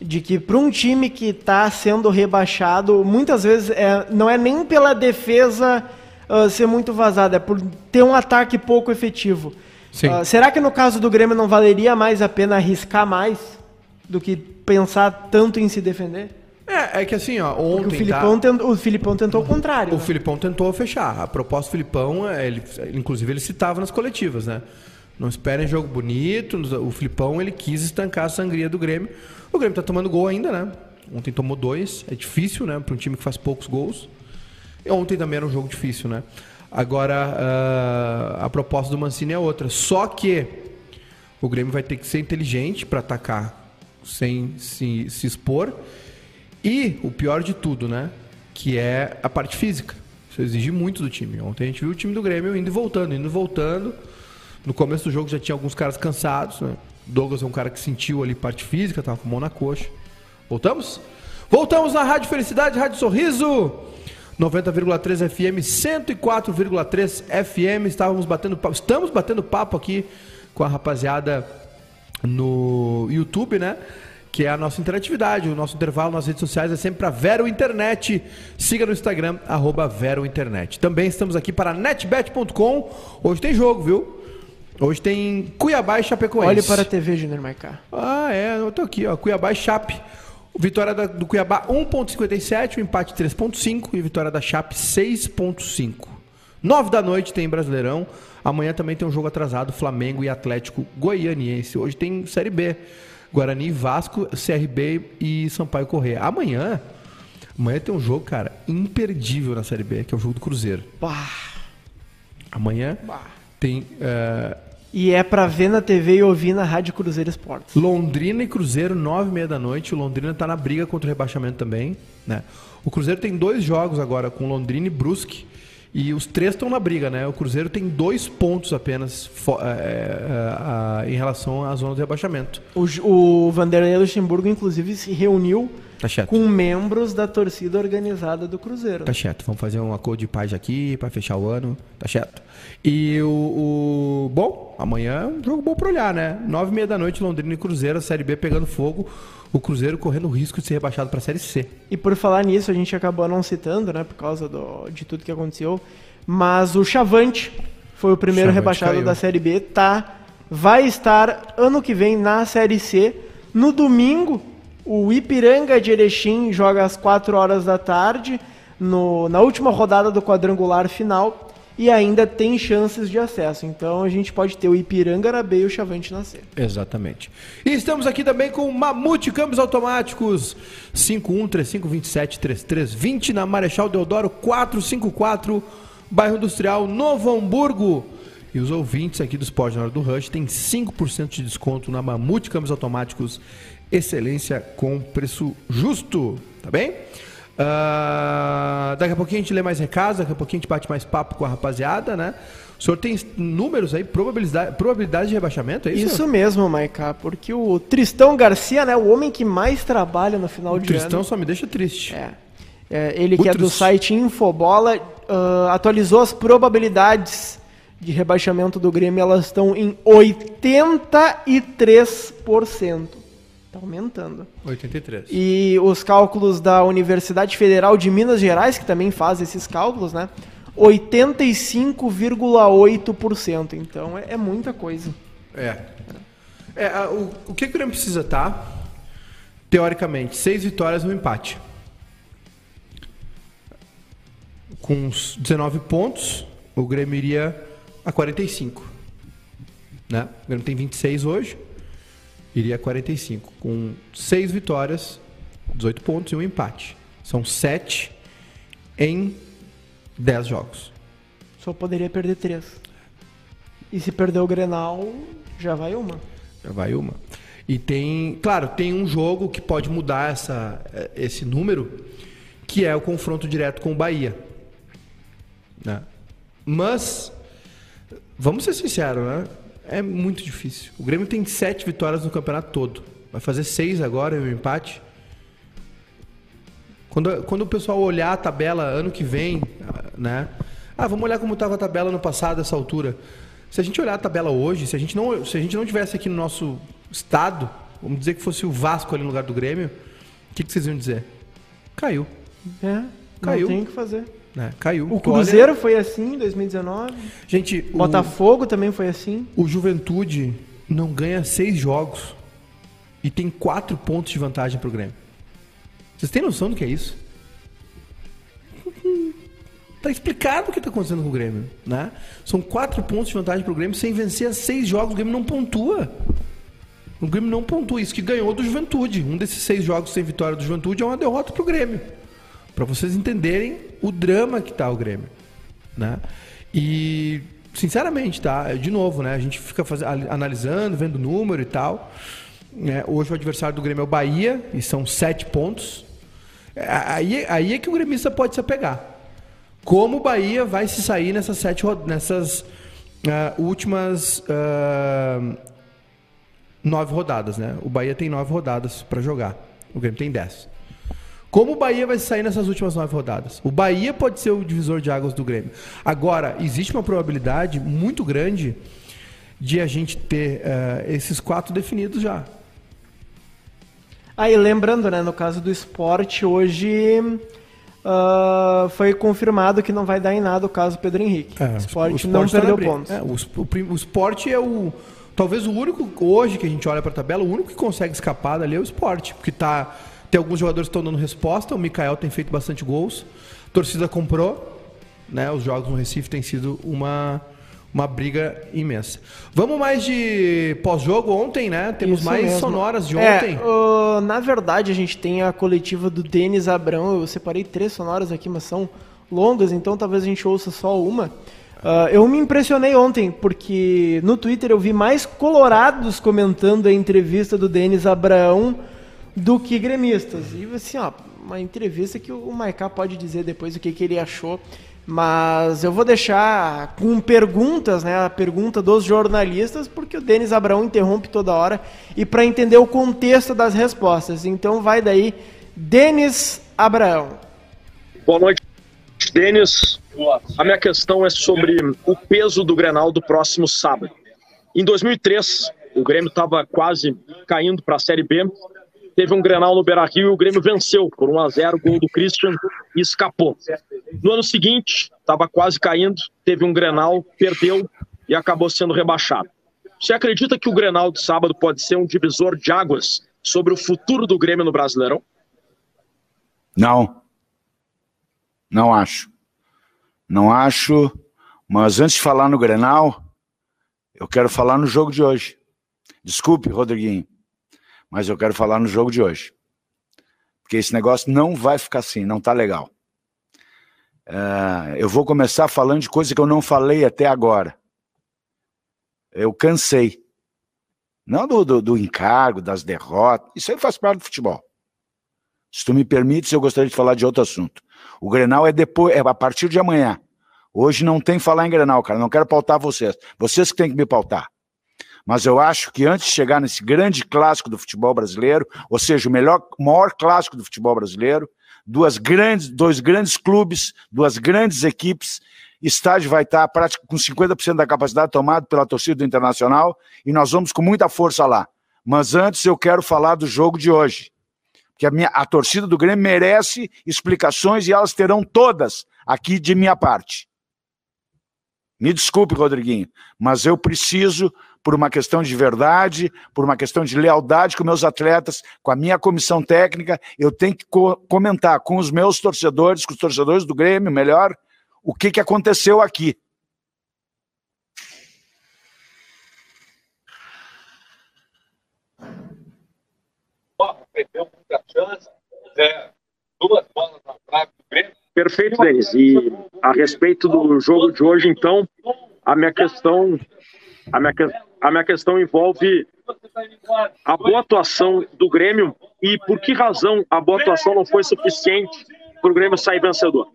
de que para um time que está sendo rebaixado, muitas vezes é, não é nem pela defesa uh, ser muito vazada, é por ter um ataque pouco efetivo. Uh, será que no caso do Grêmio não valeria mais a pena arriscar mais? do que pensar tanto em se defender? É, é que assim, ó, ontem. O Filipão, tá... tentou, o Filipão tentou o contrário. O né? Filipão tentou fechar. A proposta do Filipão, é, ele, inclusive, ele citava nas coletivas, né? Não esperem jogo bonito. O Filipão ele quis estancar a sangria do Grêmio. O Grêmio tá tomando gol ainda, né? Ontem tomou dois. É difícil, né? Para um time que faz poucos gols. Ontem também era um jogo difícil, né? Agora, uh, a proposta do Mancini é outra. Só que o Grêmio vai ter que ser inteligente para atacar sem se, se expor. E o pior de tudo, né? Que é a parte física. Isso exige muito do time. Ontem a gente viu o time do Grêmio indo e voltando, indo e voltando. No começo do jogo já tinha alguns caras cansados. Né? Douglas é um cara que sentiu ali parte física, tava com a mão na coxa. Voltamos? Voltamos na Rádio Felicidade, Rádio Sorriso. 90,3 FM, 104,3 FM. Estávamos batendo papo, estamos batendo papo aqui com a rapaziada no YouTube, né? Que é a nossa interatividade, o nosso intervalo nas redes sociais é sempre para Vero Internet. Siga no Instagram, arroba Vero Internet. Também estamos aqui para netbet.com. Hoje tem jogo, viu? Hoje tem Cuiabá e Chapecoense. Olhe para a TV, Junior Maicá. Ah, é, eu tô aqui, ó. Cuiabá e Chape. Vitória da, do Cuiabá 1.57, o empate 3.5 e vitória da Chape 6.5. 9 da noite tem Brasileirão. Amanhã também tem um jogo atrasado, Flamengo e Atlético Goianiense. Hoje tem Série B. Guarani, Vasco, CRB e Sampaio Correia. Amanhã, amanhã tem um jogo, cara, imperdível na Série B, que é o jogo do Cruzeiro. Bah. Amanhã bah. tem. Uh... E é pra ver na TV e ouvir na Rádio Cruzeiro Esportes. Londrina e Cruzeiro, nove e meia da noite. O Londrina tá na briga contra o rebaixamento também. Né? O Cruzeiro tem dois jogos agora com Londrina e Brusque. E os três estão na briga, né? O Cruzeiro tem dois pontos apenas é, é, é, em relação à zona de rebaixamento. O, o Vanderlei Luxemburgo, inclusive, se reuniu tá com membros da torcida organizada do Cruzeiro. Tá certo. Vamos fazer um acordo de paz aqui para fechar o ano. Tá certo. E o, o, Bom, amanhã é um jogo bom para olhar, né? Nove e meia da noite, Londrina e Cruzeiro, a Série B pegando fogo o Cruzeiro correndo o risco de ser rebaixado para a Série C. E por falar nisso, a gente acabou não citando, né, por causa do, de tudo que aconteceu, mas o Chavante foi o primeiro Chavante rebaixado caiu. da Série B, tá? Vai estar ano que vem na Série C. No domingo, o Ipiranga de Erechim joga às 4 horas da tarde, no, na última rodada do quadrangular final e ainda tem chances de acesso. Então a gente pode ter o Ipiranga B e o Chavante na C. Exatamente. E estamos aqui também com o Mamute Câmbios Automáticos 5135273320 na Marechal Deodoro 454, bairro Industrial Novo Hamburgo. E os ouvintes aqui do Esporte na Hora do Rush têm 5% de desconto na Mamute Câmbios Automáticos Excelência com preço justo, tá bem? Uh, daqui a pouquinho a gente lê mais recados, daqui a pouquinho a gente bate mais papo com a rapaziada, né? O senhor tem números aí, probabilidade, probabilidade de rebaixamento, é isso? Isso mesmo, Maiká, porque o Tristão Garcia, né, o homem que mais trabalha no final o de Tristão ano... só me deixa triste. É. é ele que é do site Infobola, uh, atualizou as probabilidades de rebaixamento do Grêmio, elas estão em 83%. Está aumentando. 83. E os cálculos da Universidade Federal de Minas Gerais, que também faz esses cálculos, né? 85,8%. Então é, é, muita coisa. É. é a, o, o que, que o Grêmio precisa tá? Teoricamente, seis vitórias e um empate. Com 19 pontos, o Grêmio iria a 45. Né? O Grêmio tem 26 hoje, iria a 45. Com seis vitórias, 18 pontos e um empate. São sete em 10 jogos. Só poderia perder três. E se perder o Grenal, já vai uma. Já vai uma. E tem, claro, tem um jogo que pode mudar essa, esse número, que é o confronto direto com o Bahia. Né? Mas, vamos ser sinceros, né? É muito difícil. O Grêmio tem sete vitórias no campeonato todo. Vai fazer seis agora e um empate. Quando, quando o pessoal olhar a tabela ano que vem, né? Ah, vamos olhar como estava a tabela no passado, essa altura. Se a gente olhar a tabela hoje, se a gente não, se a gente não tivesse aqui no nosso estado, vamos dizer que fosse o Vasco ali no lugar do Grêmio, o que, que vocês iam dizer? Caiu. É, caiu. Não tem o que fazer. É, caiu. O Cruzeiro Olha... foi assim em 2019. Gente, Botafogo o... também foi assim. O Juventude não ganha seis jogos e tem quatro pontos de vantagem pro Grêmio. Vocês têm noção do que é isso? [LAUGHS] Tá explicado o que está acontecendo com o Grêmio, né? São quatro pontos de vantagem para o Grêmio sem vencer seis jogos. O Grêmio não pontua. O Grêmio não pontua. Isso que ganhou do Juventude. Um desses seis jogos sem vitória do Juventude é uma derrota para o Grêmio. Para vocês entenderem o drama que está o Grêmio, né? E sinceramente, tá? De novo, né? A gente fica faz... analisando, vendo número e tal. É, hoje o adversário do Grêmio é o Bahia e são sete pontos. Aí, aí é que o gremista pode se apegar. Como o Bahia vai se sair nessas sete nessas uh, últimas uh, nove rodadas, né? O Bahia tem nove rodadas para jogar. O Grêmio tem dez. Como o Bahia vai sair nessas últimas nove rodadas? O Bahia pode ser o divisor de águas do Grêmio. Agora, existe uma probabilidade muito grande de a gente ter uh, esses quatro definidos já. Aí, lembrando, né, no caso do esporte, hoje uh, foi confirmado que não vai dar em nada o caso Pedro Henrique. É, o esporte, o esporte não tá perdeu pontos. É, o, o, o esporte é o. Talvez o único, hoje que a gente olha para a tabela, o único que consegue escapar dali é o esporte. Porque tá, tem alguns jogadores que estão dando resposta, o Mikael tem feito bastante gols, a torcida comprou, né? Os jogos no Recife têm sido uma uma briga imensa. Vamos mais de pós-jogo ontem, né? Temos Isso mais mesmo. sonoras de é, ontem. Uh, na verdade, a gente tem a coletiva do Denis Abrão. Eu separei três sonoras aqui, mas são longas, então talvez a gente ouça só uma. Uh, eu me impressionei ontem, porque no Twitter eu vi mais colorados comentando a entrevista do Denis Abraão do que gremistas. E assim, ó, uma entrevista que o Maiká pode dizer depois o que, que ele achou. Mas eu vou deixar com perguntas, né? A pergunta dos jornalistas, porque o Denis Abraão interrompe toda hora e para entender o contexto das respostas. Então vai daí, Denis Abraão. Boa noite, Denis. A minha questão é sobre o peso do Grenal do próximo sábado. Em 2003, o Grêmio estava quase caindo para a Série B teve um Grenal no Beira-Rio e o Grêmio venceu por 1 a 0 gol do Christian e escapou. No ano seguinte, estava quase caindo, teve um Grenal, perdeu e acabou sendo rebaixado. Você acredita que o Grenal de sábado pode ser um divisor de águas sobre o futuro do Grêmio no Brasileirão? Não. Não acho. Não acho, mas antes de falar no Grenal, eu quero falar no jogo de hoje. Desculpe, Rodriguinho mas eu quero falar no jogo de hoje. Porque esse negócio não vai ficar assim, não tá legal. Uh, eu vou começar falando de coisa que eu não falei até agora. Eu cansei. Não do, do, do encargo, das derrotas. Isso aí faz parte do futebol. Se tu me permites, eu gostaria de falar de outro assunto. O Grenal é depois, é a partir de amanhã. Hoje não tem falar em Grenal, cara. Não quero pautar vocês. Vocês que têm que me pautar. Mas eu acho que antes de chegar nesse grande clássico do futebol brasileiro, ou seja, o melhor, maior clássico do futebol brasileiro, duas grandes, dois grandes clubes, duas grandes equipes, estádio vai estar com 50% da capacidade tomado pela torcida do Internacional e nós vamos com muita força lá. Mas antes eu quero falar do jogo de hoje. Porque a, minha, a torcida do Grêmio merece explicações e elas terão todas aqui de minha parte. Me desculpe, Rodriguinho, mas eu preciso por uma questão de verdade, por uma questão de lealdade com meus atletas, com a minha comissão técnica, eu tenho que co comentar com os meus torcedores, com os torcedores do Grêmio, melhor, o que, que aconteceu aqui. Perfeito, Denis. E a respeito do jogo de hoje, então, a minha questão, a minha, a minha questão envolve a boa atuação do Grêmio e por que razão a boa atuação não foi suficiente para o Grêmio sair vencedor.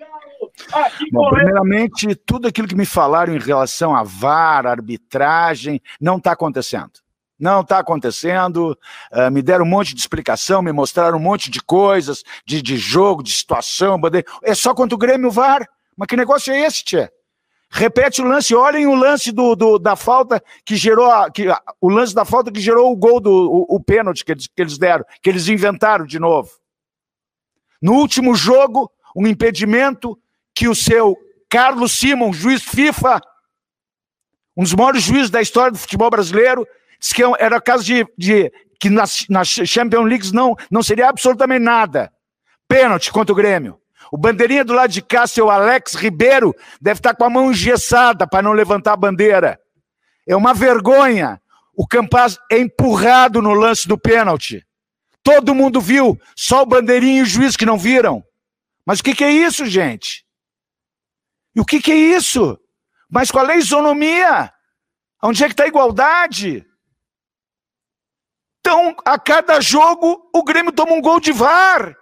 Bom, primeiramente, tudo aquilo que me falaram em relação a VAR, arbitragem, não está acontecendo. Não está acontecendo. Uh, me deram um monte de explicação, me mostraram um monte de coisas, de, de jogo, de situação. É só quanto o Grêmio VAR. Mas que negócio é esse, Tchê? Repete o lance, olhem o lance do, do da falta que gerou a, que, o lance da falta que gerou o gol do o, o pênalti que eles, que eles deram, que eles inventaram de novo. No último jogo, um impedimento que o seu Carlos Simon, juiz FIFA, um dos maiores juízes da história do futebol brasileiro, disse que era caso de, de que nas, nas Champions Leagues não, não seria absolutamente nada. Pênalti contra o Grêmio. O bandeirinha do lado de cá, seu Alex Ribeiro, deve estar com a mão engessada para não levantar a bandeira. É uma vergonha. O Campaz é empurrado no lance do pênalti. Todo mundo viu, só o bandeirinha e o juiz que não viram. Mas o que, que é isso, gente? E o que, que é isso? Mas qual é a isonomia? Onde é que está a igualdade? Então, a cada jogo, o Grêmio toma um gol de VAR.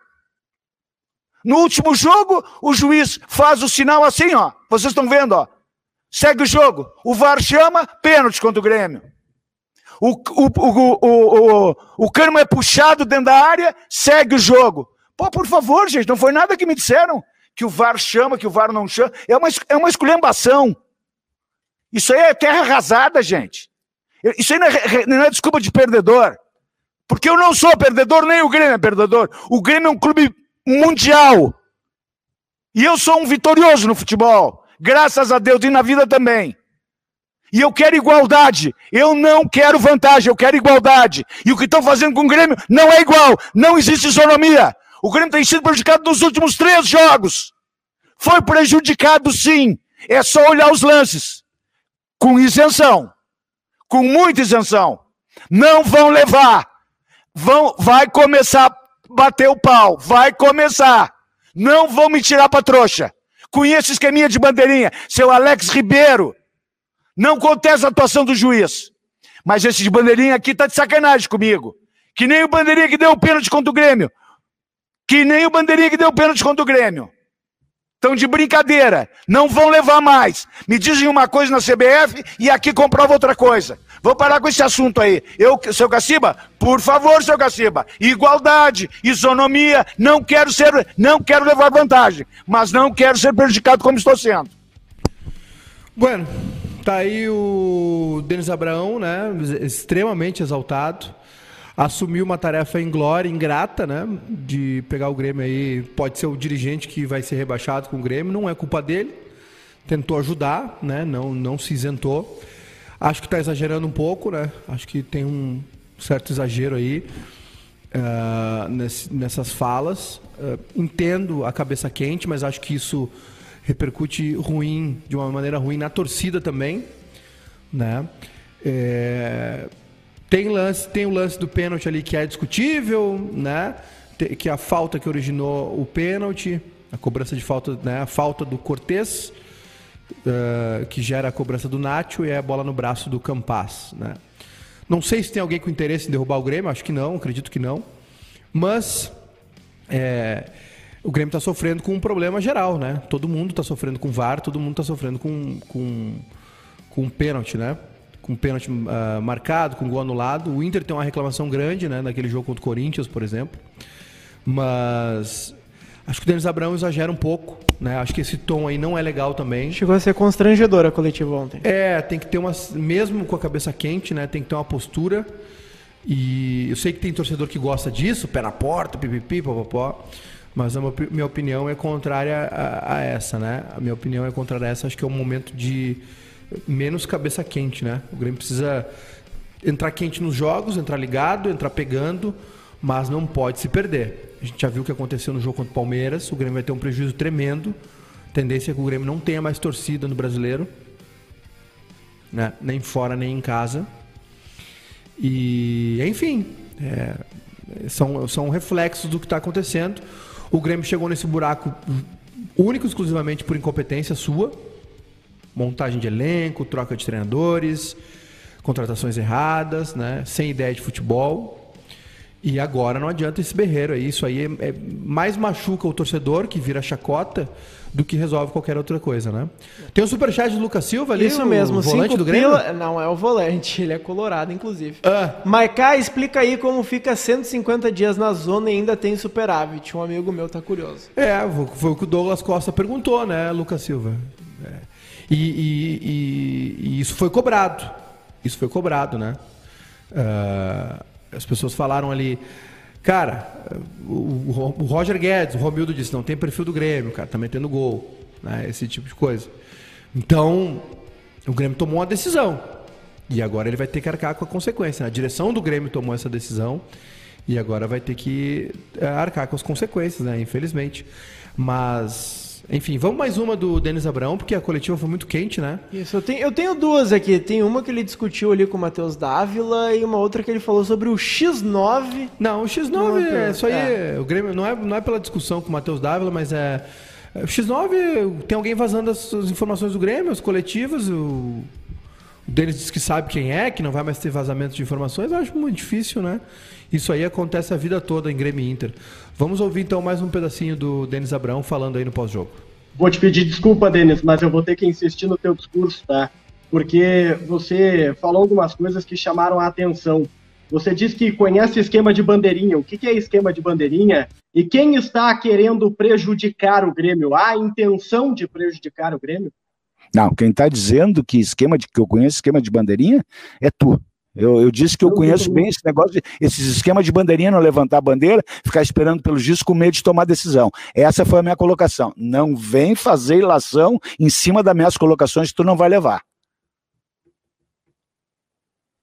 No último jogo, o juiz faz o sinal assim, ó. Vocês estão vendo, ó. Segue o jogo. O VAR chama, pênalti contra o Grêmio. O, o, o, o, o, cano é puxado dentro da área, segue o jogo. Pô, por favor, gente, não foi nada que me disseram. Que o VAR chama, que o VAR não chama. É uma, é uma esculhambação. Isso aí é terra arrasada, gente. Isso aí não é, não é desculpa de perdedor. Porque eu não sou perdedor, nem o Grêmio é perdedor. O Grêmio é um clube mundial. E eu sou um vitorioso no futebol, graças a Deus, e na vida também. E eu quero igualdade. Eu não quero vantagem, eu quero igualdade. E o que estão fazendo com o Grêmio não é igual. Não existe isonomia. O Grêmio tem sido prejudicado nos últimos três jogos. Foi prejudicado sim. É só olhar os lances. Com isenção. Com muita isenção. Não vão levar. Vão, vai começar bater o pau. Vai começar. Não vão me tirar pra trouxa. Conheço esqueminha de bandeirinha. Seu Alex Ribeiro. Não contesta a atuação do juiz. Mas esse de bandeirinha aqui tá de sacanagem comigo. Que nem o bandeirinha que deu o pênalti contra o Grêmio. Que nem o bandeirinha que deu o pênalti contra o Grêmio. Estão de brincadeira. Não vão levar mais. Me dizem uma coisa na CBF e aqui comprova outra coisa. Vou parar com esse assunto aí. Eu, seu Caciba, por favor, seu Caciba. Igualdade, isonomia. Não quero ser, não quero levar vantagem, mas não quero ser prejudicado como estou sendo. Bueno, tá aí o Denis Abraão, né? Extremamente exaltado assumiu uma tarefa inglória, ingrata, né? De pegar o Grêmio aí. Pode ser o dirigente que vai ser rebaixado com o Grêmio, não é culpa dele. Tentou ajudar, né? Não, não se isentou. Acho que está exagerando um pouco, né? Acho que tem um certo exagero aí uh, nesse, nessas falas. Uh, entendo a cabeça quente, mas acho que isso repercute ruim, de uma maneira ruim na torcida também, né? É, tem, lance, tem o lance do pênalti ali que é discutível, né? Que é a falta que originou o pênalti, a cobrança de falta, né? A falta do Cortez, uh, que gera a cobrança do Nacho e é a bola no braço do Campas. Né? Não sei se tem alguém com interesse em derrubar o Grêmio, acho que não, acredito que não. Mas é, o Grêmio está sofrendo com um problema geral, né? Todo mundo está sofrendo com VAR, todo mundo está sofrendo com, com, com um pênalti, né? Com um pênalti uh, marcado, com um gol anulado. O Inter tem uma reclamação grande, né? Naquele jogo contra o Corinthians, por exemplo. Mas Acho que o Denis Abrão exagera um pouco, né? Acho que esse tom aí não é legal também. Chegou a ser constrangedor a coletiva ontem. É, tem que ter uma. Mesmo com a cabeça quente, né? Tem que ter uma postura. E eu sei que tem torcedor que gosta disso, pé na porta, pipipi, popopó. Mas a minha opinião é contrária a, a, essa, né? A minha opinião é contrária a essa. Acho que é um momento de menos cabeça quente, né? O Grêmio precisa entrar quente nos jogos, entrar ligado, entrar pegando, mas não pode se perder. A gente já viu o que aconteceu no jogo contra o Palmeiras. O Grêmio vai ter um prejuízo tremendo. A tendência é que o Grêmio não tenha mais torcida no brasileiro. Né? Nem fora, nem em casa. E, enfim, é, são, são reflexos do que está acontecendo. O Grêmio chegou nesse buraco único exclusivamente por incompetência sua. Montagem de elenco, troca de treinadores, contratações erradas, né? sem ideia de futebol. E agora não adianta esse berreiro aí. Isso aí é, é, mais machuca o torcedor, que vira chacota, do que resolve qualquer outra coisa, né? Tem o superchat do Lucas Silva ali, Isso mesmo, o volante do Grêmio? Pila... Não, é o volante, ele é colorado, inclusive. Ah. Maiká, explica aí como fica 150 dias na zona e ainda tem superávit. Um amigo meu tá curioso. É, foi o que o Douglas Costa perguntou, né, Lucas Silva? É. E, e, e, e, isso foi cobrado. Isso foi cobrado, né? Uh, as pessoas falaram ali, cara, o, Roger Guedes, o Romildo disse, não tem perfil do Grêmio, cara, tá metendo gol, né? Esse tipo de coisa. Então, o Grêmio tomou uma decisão. E agora ele vai ter que arcar com a consequência. Né? A direção do Grêmio tomou essa decisão e agora vai ter que eh, arcar com as consequências, né? Infelizmente. Mas enfim, vamos mais uma do Denis Abraão, porque a coletiva foi muito quente, né? Isso, eu tenho, eu tenho duas aqui. Tem uma que ele discutiu ali com o Matheus Dávila e uma outra que ele falou sobre o X9. Não, o X9 é isso aí. É. O Grêmio não é, não é pela discussão com o Matheus Dávila, mas é. O X9 tem alguém vazando as, as informações do Grêmio, as coletivas. O, o Denis diz que sabe quem é, que não vai mais ter vazamento de informações. Eu acho muito difícil, né? Isso aí acontece a vida toda em Grêmio Inter. Vamos ouvir então mais um pedacinho do Denis Abrão falando aí no pós-jogo. Vou te pedir desculpa, Denis, mas eu vou ter que insistir no teu discurso, tá? Porque você falou algumas coisas que chamaram a atenção. Você disse que conhece esquema de bandeirinha. O que é esquema de bandeirinha? E quem está querendo prejudicar o Grêmio? Há intenção de prejudicar o Grêmio? Não, quem está dizendo que esquema de que eu conheço esquema de bandeirinha é tu. Eu, eu disse que eu conheço bem esse negócio, de, esses esquemas de bandeirinha, não levantar a bandeira, ficar esperando pelo juiz com medo de tomar decisão. Essa foi a minha colocação. Não vem fazer ilação em cima das minhas colocações que tu não vai levar.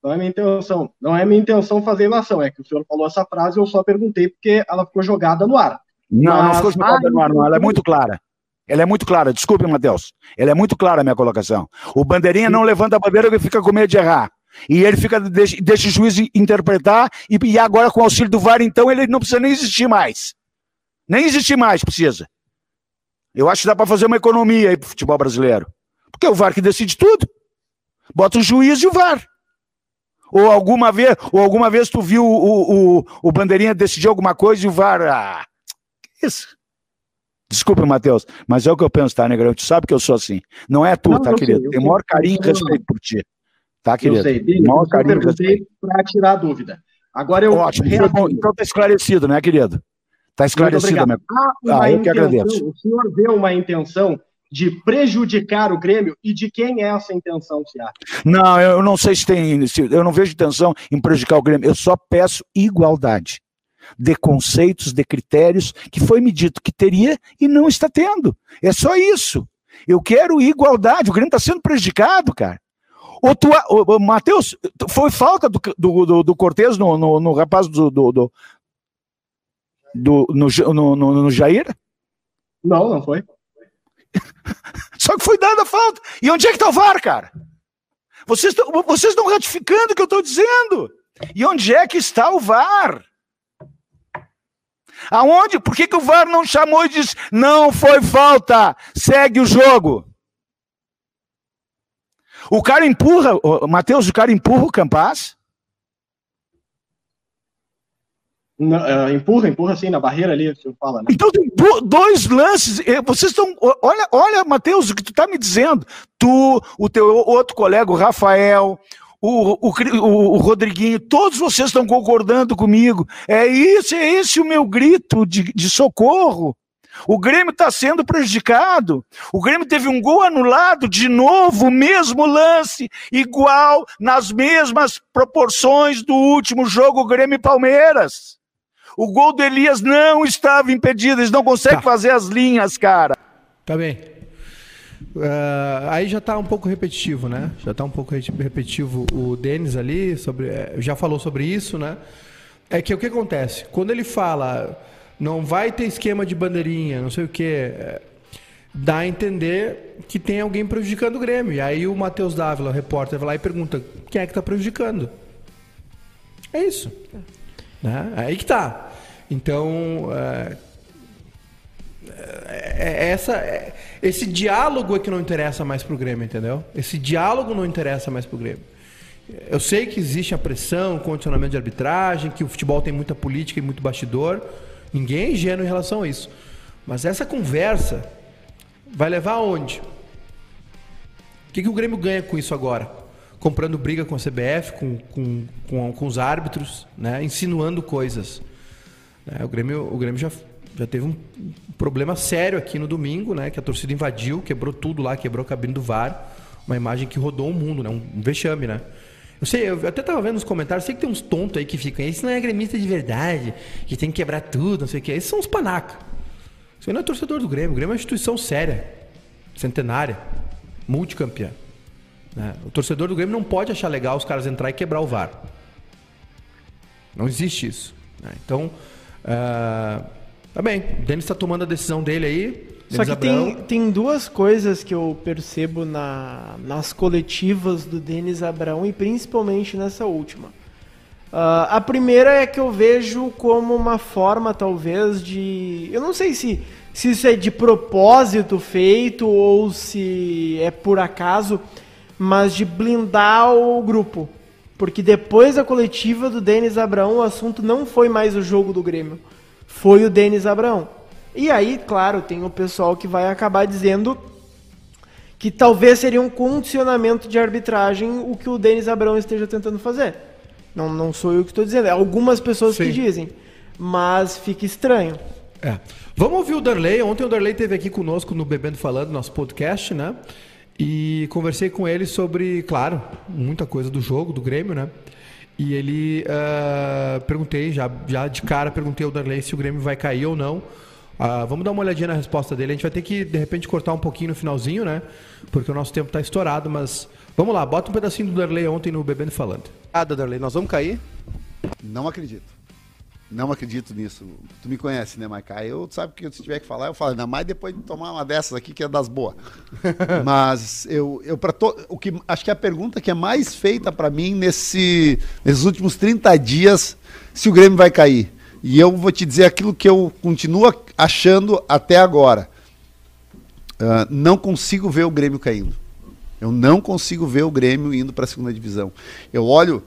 Não é minha intenção. Não é minha intenção fazer ilação. É que o senhor falou essa frase, eu só perguntei porque ela ficou jogada no ar. Não, Mas... não ficou jogada no ar, não. Ela é muito clara. Ela é muito clara. Desculpe, Matheus. Ela é muito clara a minha colocação. O bandeirinha não levanta a bandeira porque fica com medo de errar. E ele fica, deixa, deixa o juiz interpretar, e, e agora com o auxílio do VAR, então, ele não precisa nem existir mais. Nem existir mais precisa. Eu acho que dá para fazer uma economia aí pro futebol brasileiro. Porque é o VAR que decide tudo. Bota o juiz e o VAR. Ou alguma vez, ou alguma vez tu viu o, o, o Bandeirinha decidir alguma coisa e o VAR. Ah, isso. Desculpa, Matheus, mas é o que eu penso, tá, Negrão? Tu sabe que eu sou assim. Não é tu, não, tá, querido? Tenho o maior carinho e respeito por ti. Tá, querido? Eu sei. Maior carinho para tirar a dúvida. Agora eu. Ótimo. Então, então tá esclarecido, né, querido? Tá esclarecido, meu. Ah, ah, eu que agradeço. O senhor vê uma intenção de prejudicar o Grêmio e de quem é essa intenção, se acha? Não, eu não sei se tem, eu não vejo intenção em prejudicar o Grêmio. Eu só peço igualdade de conceitos, de critérios que foi me dito que teria e não está tendo. É só isso. Eu quero igualdade. O Grêmio está sendo prejudicado, cara. O, tua, o, o Matheus, foi falta do, do, do, do Cortez no, no, no, rapaz do. do, do, no, no, no, no Jair? Não, não foi. [LAUGHS] Só que foi dada a falta. E onde é que está o VAR, cara? Vocês estão vocês ratificando o que eu estou dizendo. E onde é que está o VAR? Aonde? Por que, que o VAR não chamou e disse não foi falta, segue o jogo? O cara empurra, Matheus, o cara empurra o Campas? Não, uh, empurra, empurra assim na barreira ali, você fala, né? Então tem dois lances. Vocês estão. Olha, olha, Matheus, o que tu tá me dizendo. Tu, o teu outro colega, o Rafael, o, o, o, Rodriguinho, todos vocês estão concordando comigo. É isso, é esse o meu grito de, de socorro. O Grêmio está sendo prejudicado. O Grêmio teve um gol anulado de novo, mesmo lance, igual, nas mesmas proporções do último jogo Grêmio e Palmeiras. O gol do Elias não estava impedido, eles não conseguem tá. fazer as linhas, cara. Tá bem. Uh, aí já está um pouco repetitivo, né? Já está um pouco repetitivo o Denis ali, sobre, eh, já falou sobre isso, né? É que o que acontece? Quando ele fala não vai ter esquema de bandeirinha, não sei o que, eh, dá a entender que tem alguém prejudicando o Grêmio. E aí o Matheus Dávila, repórter, vai lá e pergunta: quem é que está prejudicando? É isso. Né? É aí que tá. Então, é, é, é essa, é, esse diálogo é que não interessa mais pro Grêmio, entendeu? Esse diálogo não interessa mais pro Grêmio. Eu sei que existe a pressão, o condicionamento de arbitragem, que o futebol tem muita política e muito bastidor. Ninguém é ingênuo em relação a isso. Mas essa conversa vai levar aonde? O que, que o Grêmio ganha com isso agora? comprando briga com a CBF, com, com, com, com os árbitros, né? insinuando coisas. É, o Grêmio, o Grêmio já, já teve um problema sério aqui no domingo, né? que a torcida invadiu, quebrou tudo lá, quebrou a cabine do VAR, uma imagem que rodou o mundo, né? um, vexame. Né? Eu sei, eu até estava vendo nos comentários, sei que tem uns tontos aí que ficam, isso não é gremista de verdade, que tem que quebrar tudo, não sei o que. Esses são os panaca. Aí não é torcedor do Grêmio. O Grêmio é uma instituição séria, centenária, multicampeã. Né? O torcedor do Grêmio não pode achar legal os caras entrar e quebrar o VAR. Não existe isso. Né? Então, uh, tá bem. O Denis está tomando a decisão dele aí. Só que tem, tem duas coisas que eu percebo na, nas coletivas do Denis Abrão e principalmente nessa última. Uh, a primeira é que eu vejo como uma forma, talvez, de. Eu não sei se, se isso é de propósito feito ou se é por acaso mas de blindar o grupo. Porque depois da coletiva do Denis Abraão, o assunto não foi mais o jogo do Grêmio. Foi o Denis Abraão. E aí, claro, tem o pessoal que vai acabar dizendo que talvez seria um condicionamento de arbitragem o que o Denis Abraão esteja tentando fazer. Não, não sou eu que estou dizendo, é algumas pessoas Sim. que dizem. Mas fica estranho. É. Vamos ouvir o Darley. Ontem o Darley esteve aqui conosco no Bebendo Falando, nosso podcast, né? E conversei com ele sobre, claro, muita coisa do jogo, do Grêmio, né? E ele uh, perguntei, já, já de cara, perguntei ao Darley se o Grêmio vai cair ou não. Uh, vamos dar uma olhadinha na resposta dele. A gente vai ter que, de repente, cortar um pouquinho no finalzinho, né? Porque o nosso tempo está estourado, mas vamos lá, bota um pedacinho do Darley ontem no Bebendo Falando. Ah, Darley, nós vamos cair? Não acredito. Não acredito nisso. Tu me conhece, né, Maica? Eu sabe que se tiver que falar, eu falo, ainda mais depois de tomar uma dessas aqui que é das boas. [LAUGHS] Mas eu, eu para to... o que acho que a pergunta que é mais feita para mim nesse, nesses últimos 30 dias, se o Grêmio vai cair. E eu vou te dizer aquilo que eu continuo achando até agora. Uh, não consigo ver o Grêmio caindo. Eu não consigo ver o Grêmio indo para a segunda divisão. Eu olho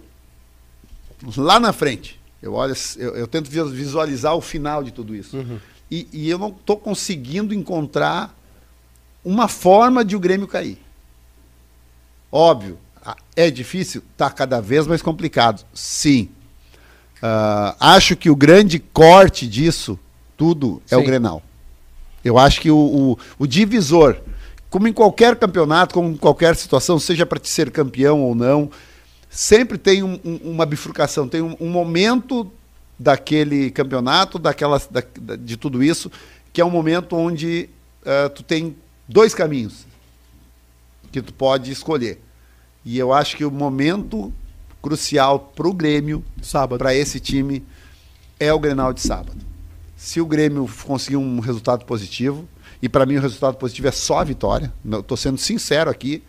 lá na frente eu olho, eu, eu, tento visualizar o final de tudo isso. Uhum. E, e, eu não estou conseguindo encontrar uma forma de o Grêmio cair. Óbvio, é difícil? Está cada vez mais complicado. Sim. Uh, acho que o grande corte disso tudo é Sim. o Grenal. Eu acho que o, o, o, divisor, como em qualquer campeonato, como em qualquer situação, seja para te ser campeão ou não, sempre tem um, um, uma bifurcação, tem um, um, momento daquele campeonato, daquela, da, de tudo isso, que é um momento onde uh, tu tem dois caminhos que tu pode escolher. E eu acho que o momento crucial para o Grêmio, para esse time, é o Grenal de sábado. Se o Grêmio conseguir um resultado positivo, e para mim o resultado positivo é só a vitória, estou sendo sincero aqui,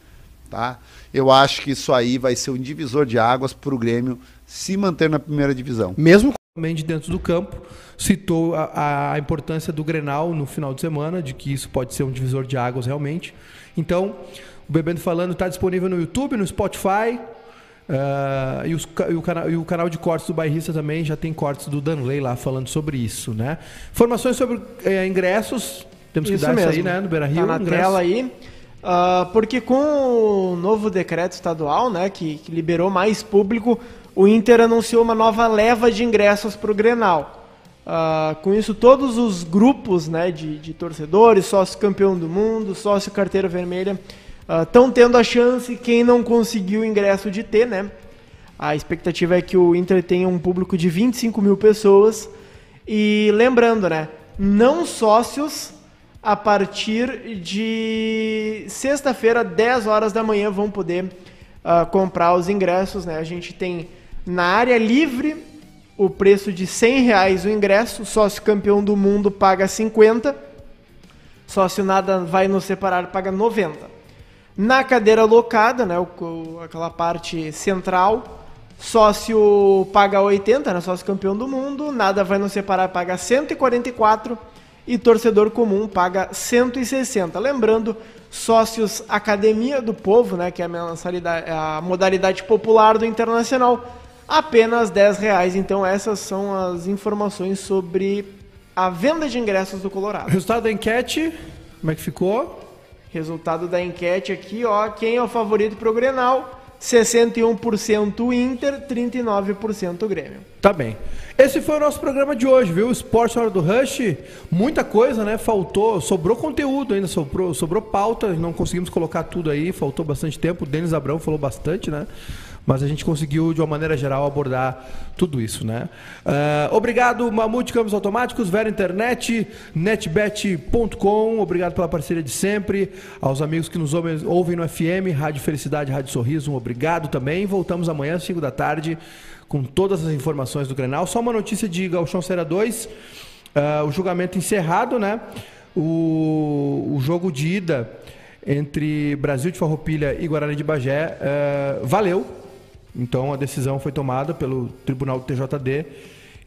tá? Eu acho que isso aí vai ser um divisor de águas para o Grêmio se manter na primeira divisão. Mesmo também de dentro do campo, citou a, a, importância do Grenal no final de semana, de que isso pode ser um divisor de águas realmente. Então, O Bebendo Falando está disponível no YouTube, no Spotify. Uh, e, os, e, o canal, e, o canal de cortes do Bairrista também já tem cortes do Danley lá falando sobre isso, né? Informações sobre eh, ingressos, temos que Isso dar mesmo. isso aí, né? No Beira Rio. Tá na ingresso. tela aí. Ah, porque com o novo decreto estadual, né, que, que liberou mais público, o Inter anunciou uma nova leva de ingressos para o Grenal. Ah, com isso, todos os grupos né, de, de torcedores, sócio campeão do mundo, sócio carteira vermelha, estão tendo a chance, quem não conseguiu o ingresso de ter, né? A expectativa é que o Inter tenha um público de 25 mil pessoas. E lembrando, né? Não sócios a partir de sexta-feira, 10 horas da manhã, vão poder ah, comprar os ingressos. Né? A gente tem na área livre o preço de 100 reais o ingresso, sócio campeão do mundo paga 50, sócio nada vai nos separar paga 90. Na cadeira locada, né, aquela parte central, sócio paga 80, né, sócio campeão do mundo, nada vai nos separar paga 144 e torcedor comum paga 160. Lembrando, sócios Academia do Povo, né, que é a, mensalidade, a modalidade popular do Internacional, apenas 10 reais. Então essas são as informações sobre a venda de ingressos do Colorado. Resultado da enquete, como é que ficou? Resultado da enquete aqui, ó, quem é o favorito pro Grenal? 61% Inter, 39% Grêmio. Tá bem. Esse foi o nosso programa de hoje, viu? Esporte Hora do Rush. Muita coisa, né? Faltou, sobrou conteúdo ainda, sobrou, sobrou pauta. Não conseguimos colocar tudo aí, faltou bastante tempo. O Denis Abrão falou bastante, né? Mas a gente conseguiu, de uma maneira geral, abordar tudo isso, né? Ah, obrigado, Mamute Câmbios Automáticos, Vera Internet, netbet.com. Obrigado pela parceria de sempre. Aos amigos que nos ouvem, ouvem no FM, Rádio Felicidade, Rádio Sorriso, um obrigado também. Voltamos amanhã às 5 da tarde com todas as informações do Grenal. Só uma notícia de Galchão Serra 2. ah, o julgamento encerrado, né? O, o jogo de ida entre Brasil de Farroupilha e Guarani de Bagé ah, valeu. Então a decisão foi tomada pelo Tribunal do TJD.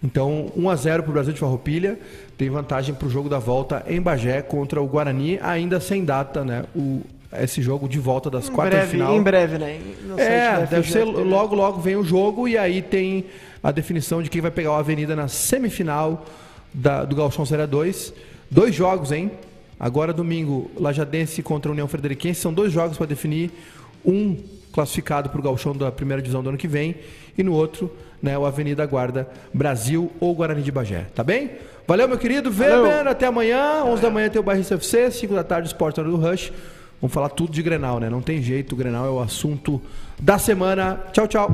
Então 1 a 0 para o Brasil de Farroupilha. Tem vantagem para o jogo da volta em Bagé contra o Guarani, ainda sem data, né? O, esse jogo de volta das Em quartas de breve, final. em breve, né? No É, deve ser logo, logo vem o jogo e aí tem a definição de quem vai pegar a Avenida na semifinal da- do Galchão Série 2. Dois jogos, hein? Agora domingo, Lajadense contra a União Frederiquense. São dois jogos para definir. Um classificado para o Galchão da primeira divisão do ano que vem e no outro, né, o Avenida Guarda Brasil ou Guarani de Bagé. Tá bem? Valeu, meu querido Weber. Até amanhã. 11 da manhã tem o Barrista FC. 5 da tarde, Sport Hora do Rush. Vamos falar tudo de Grenal, né? Não tem jeito, o Grenal é o assunto da semana. Tchau, tchau.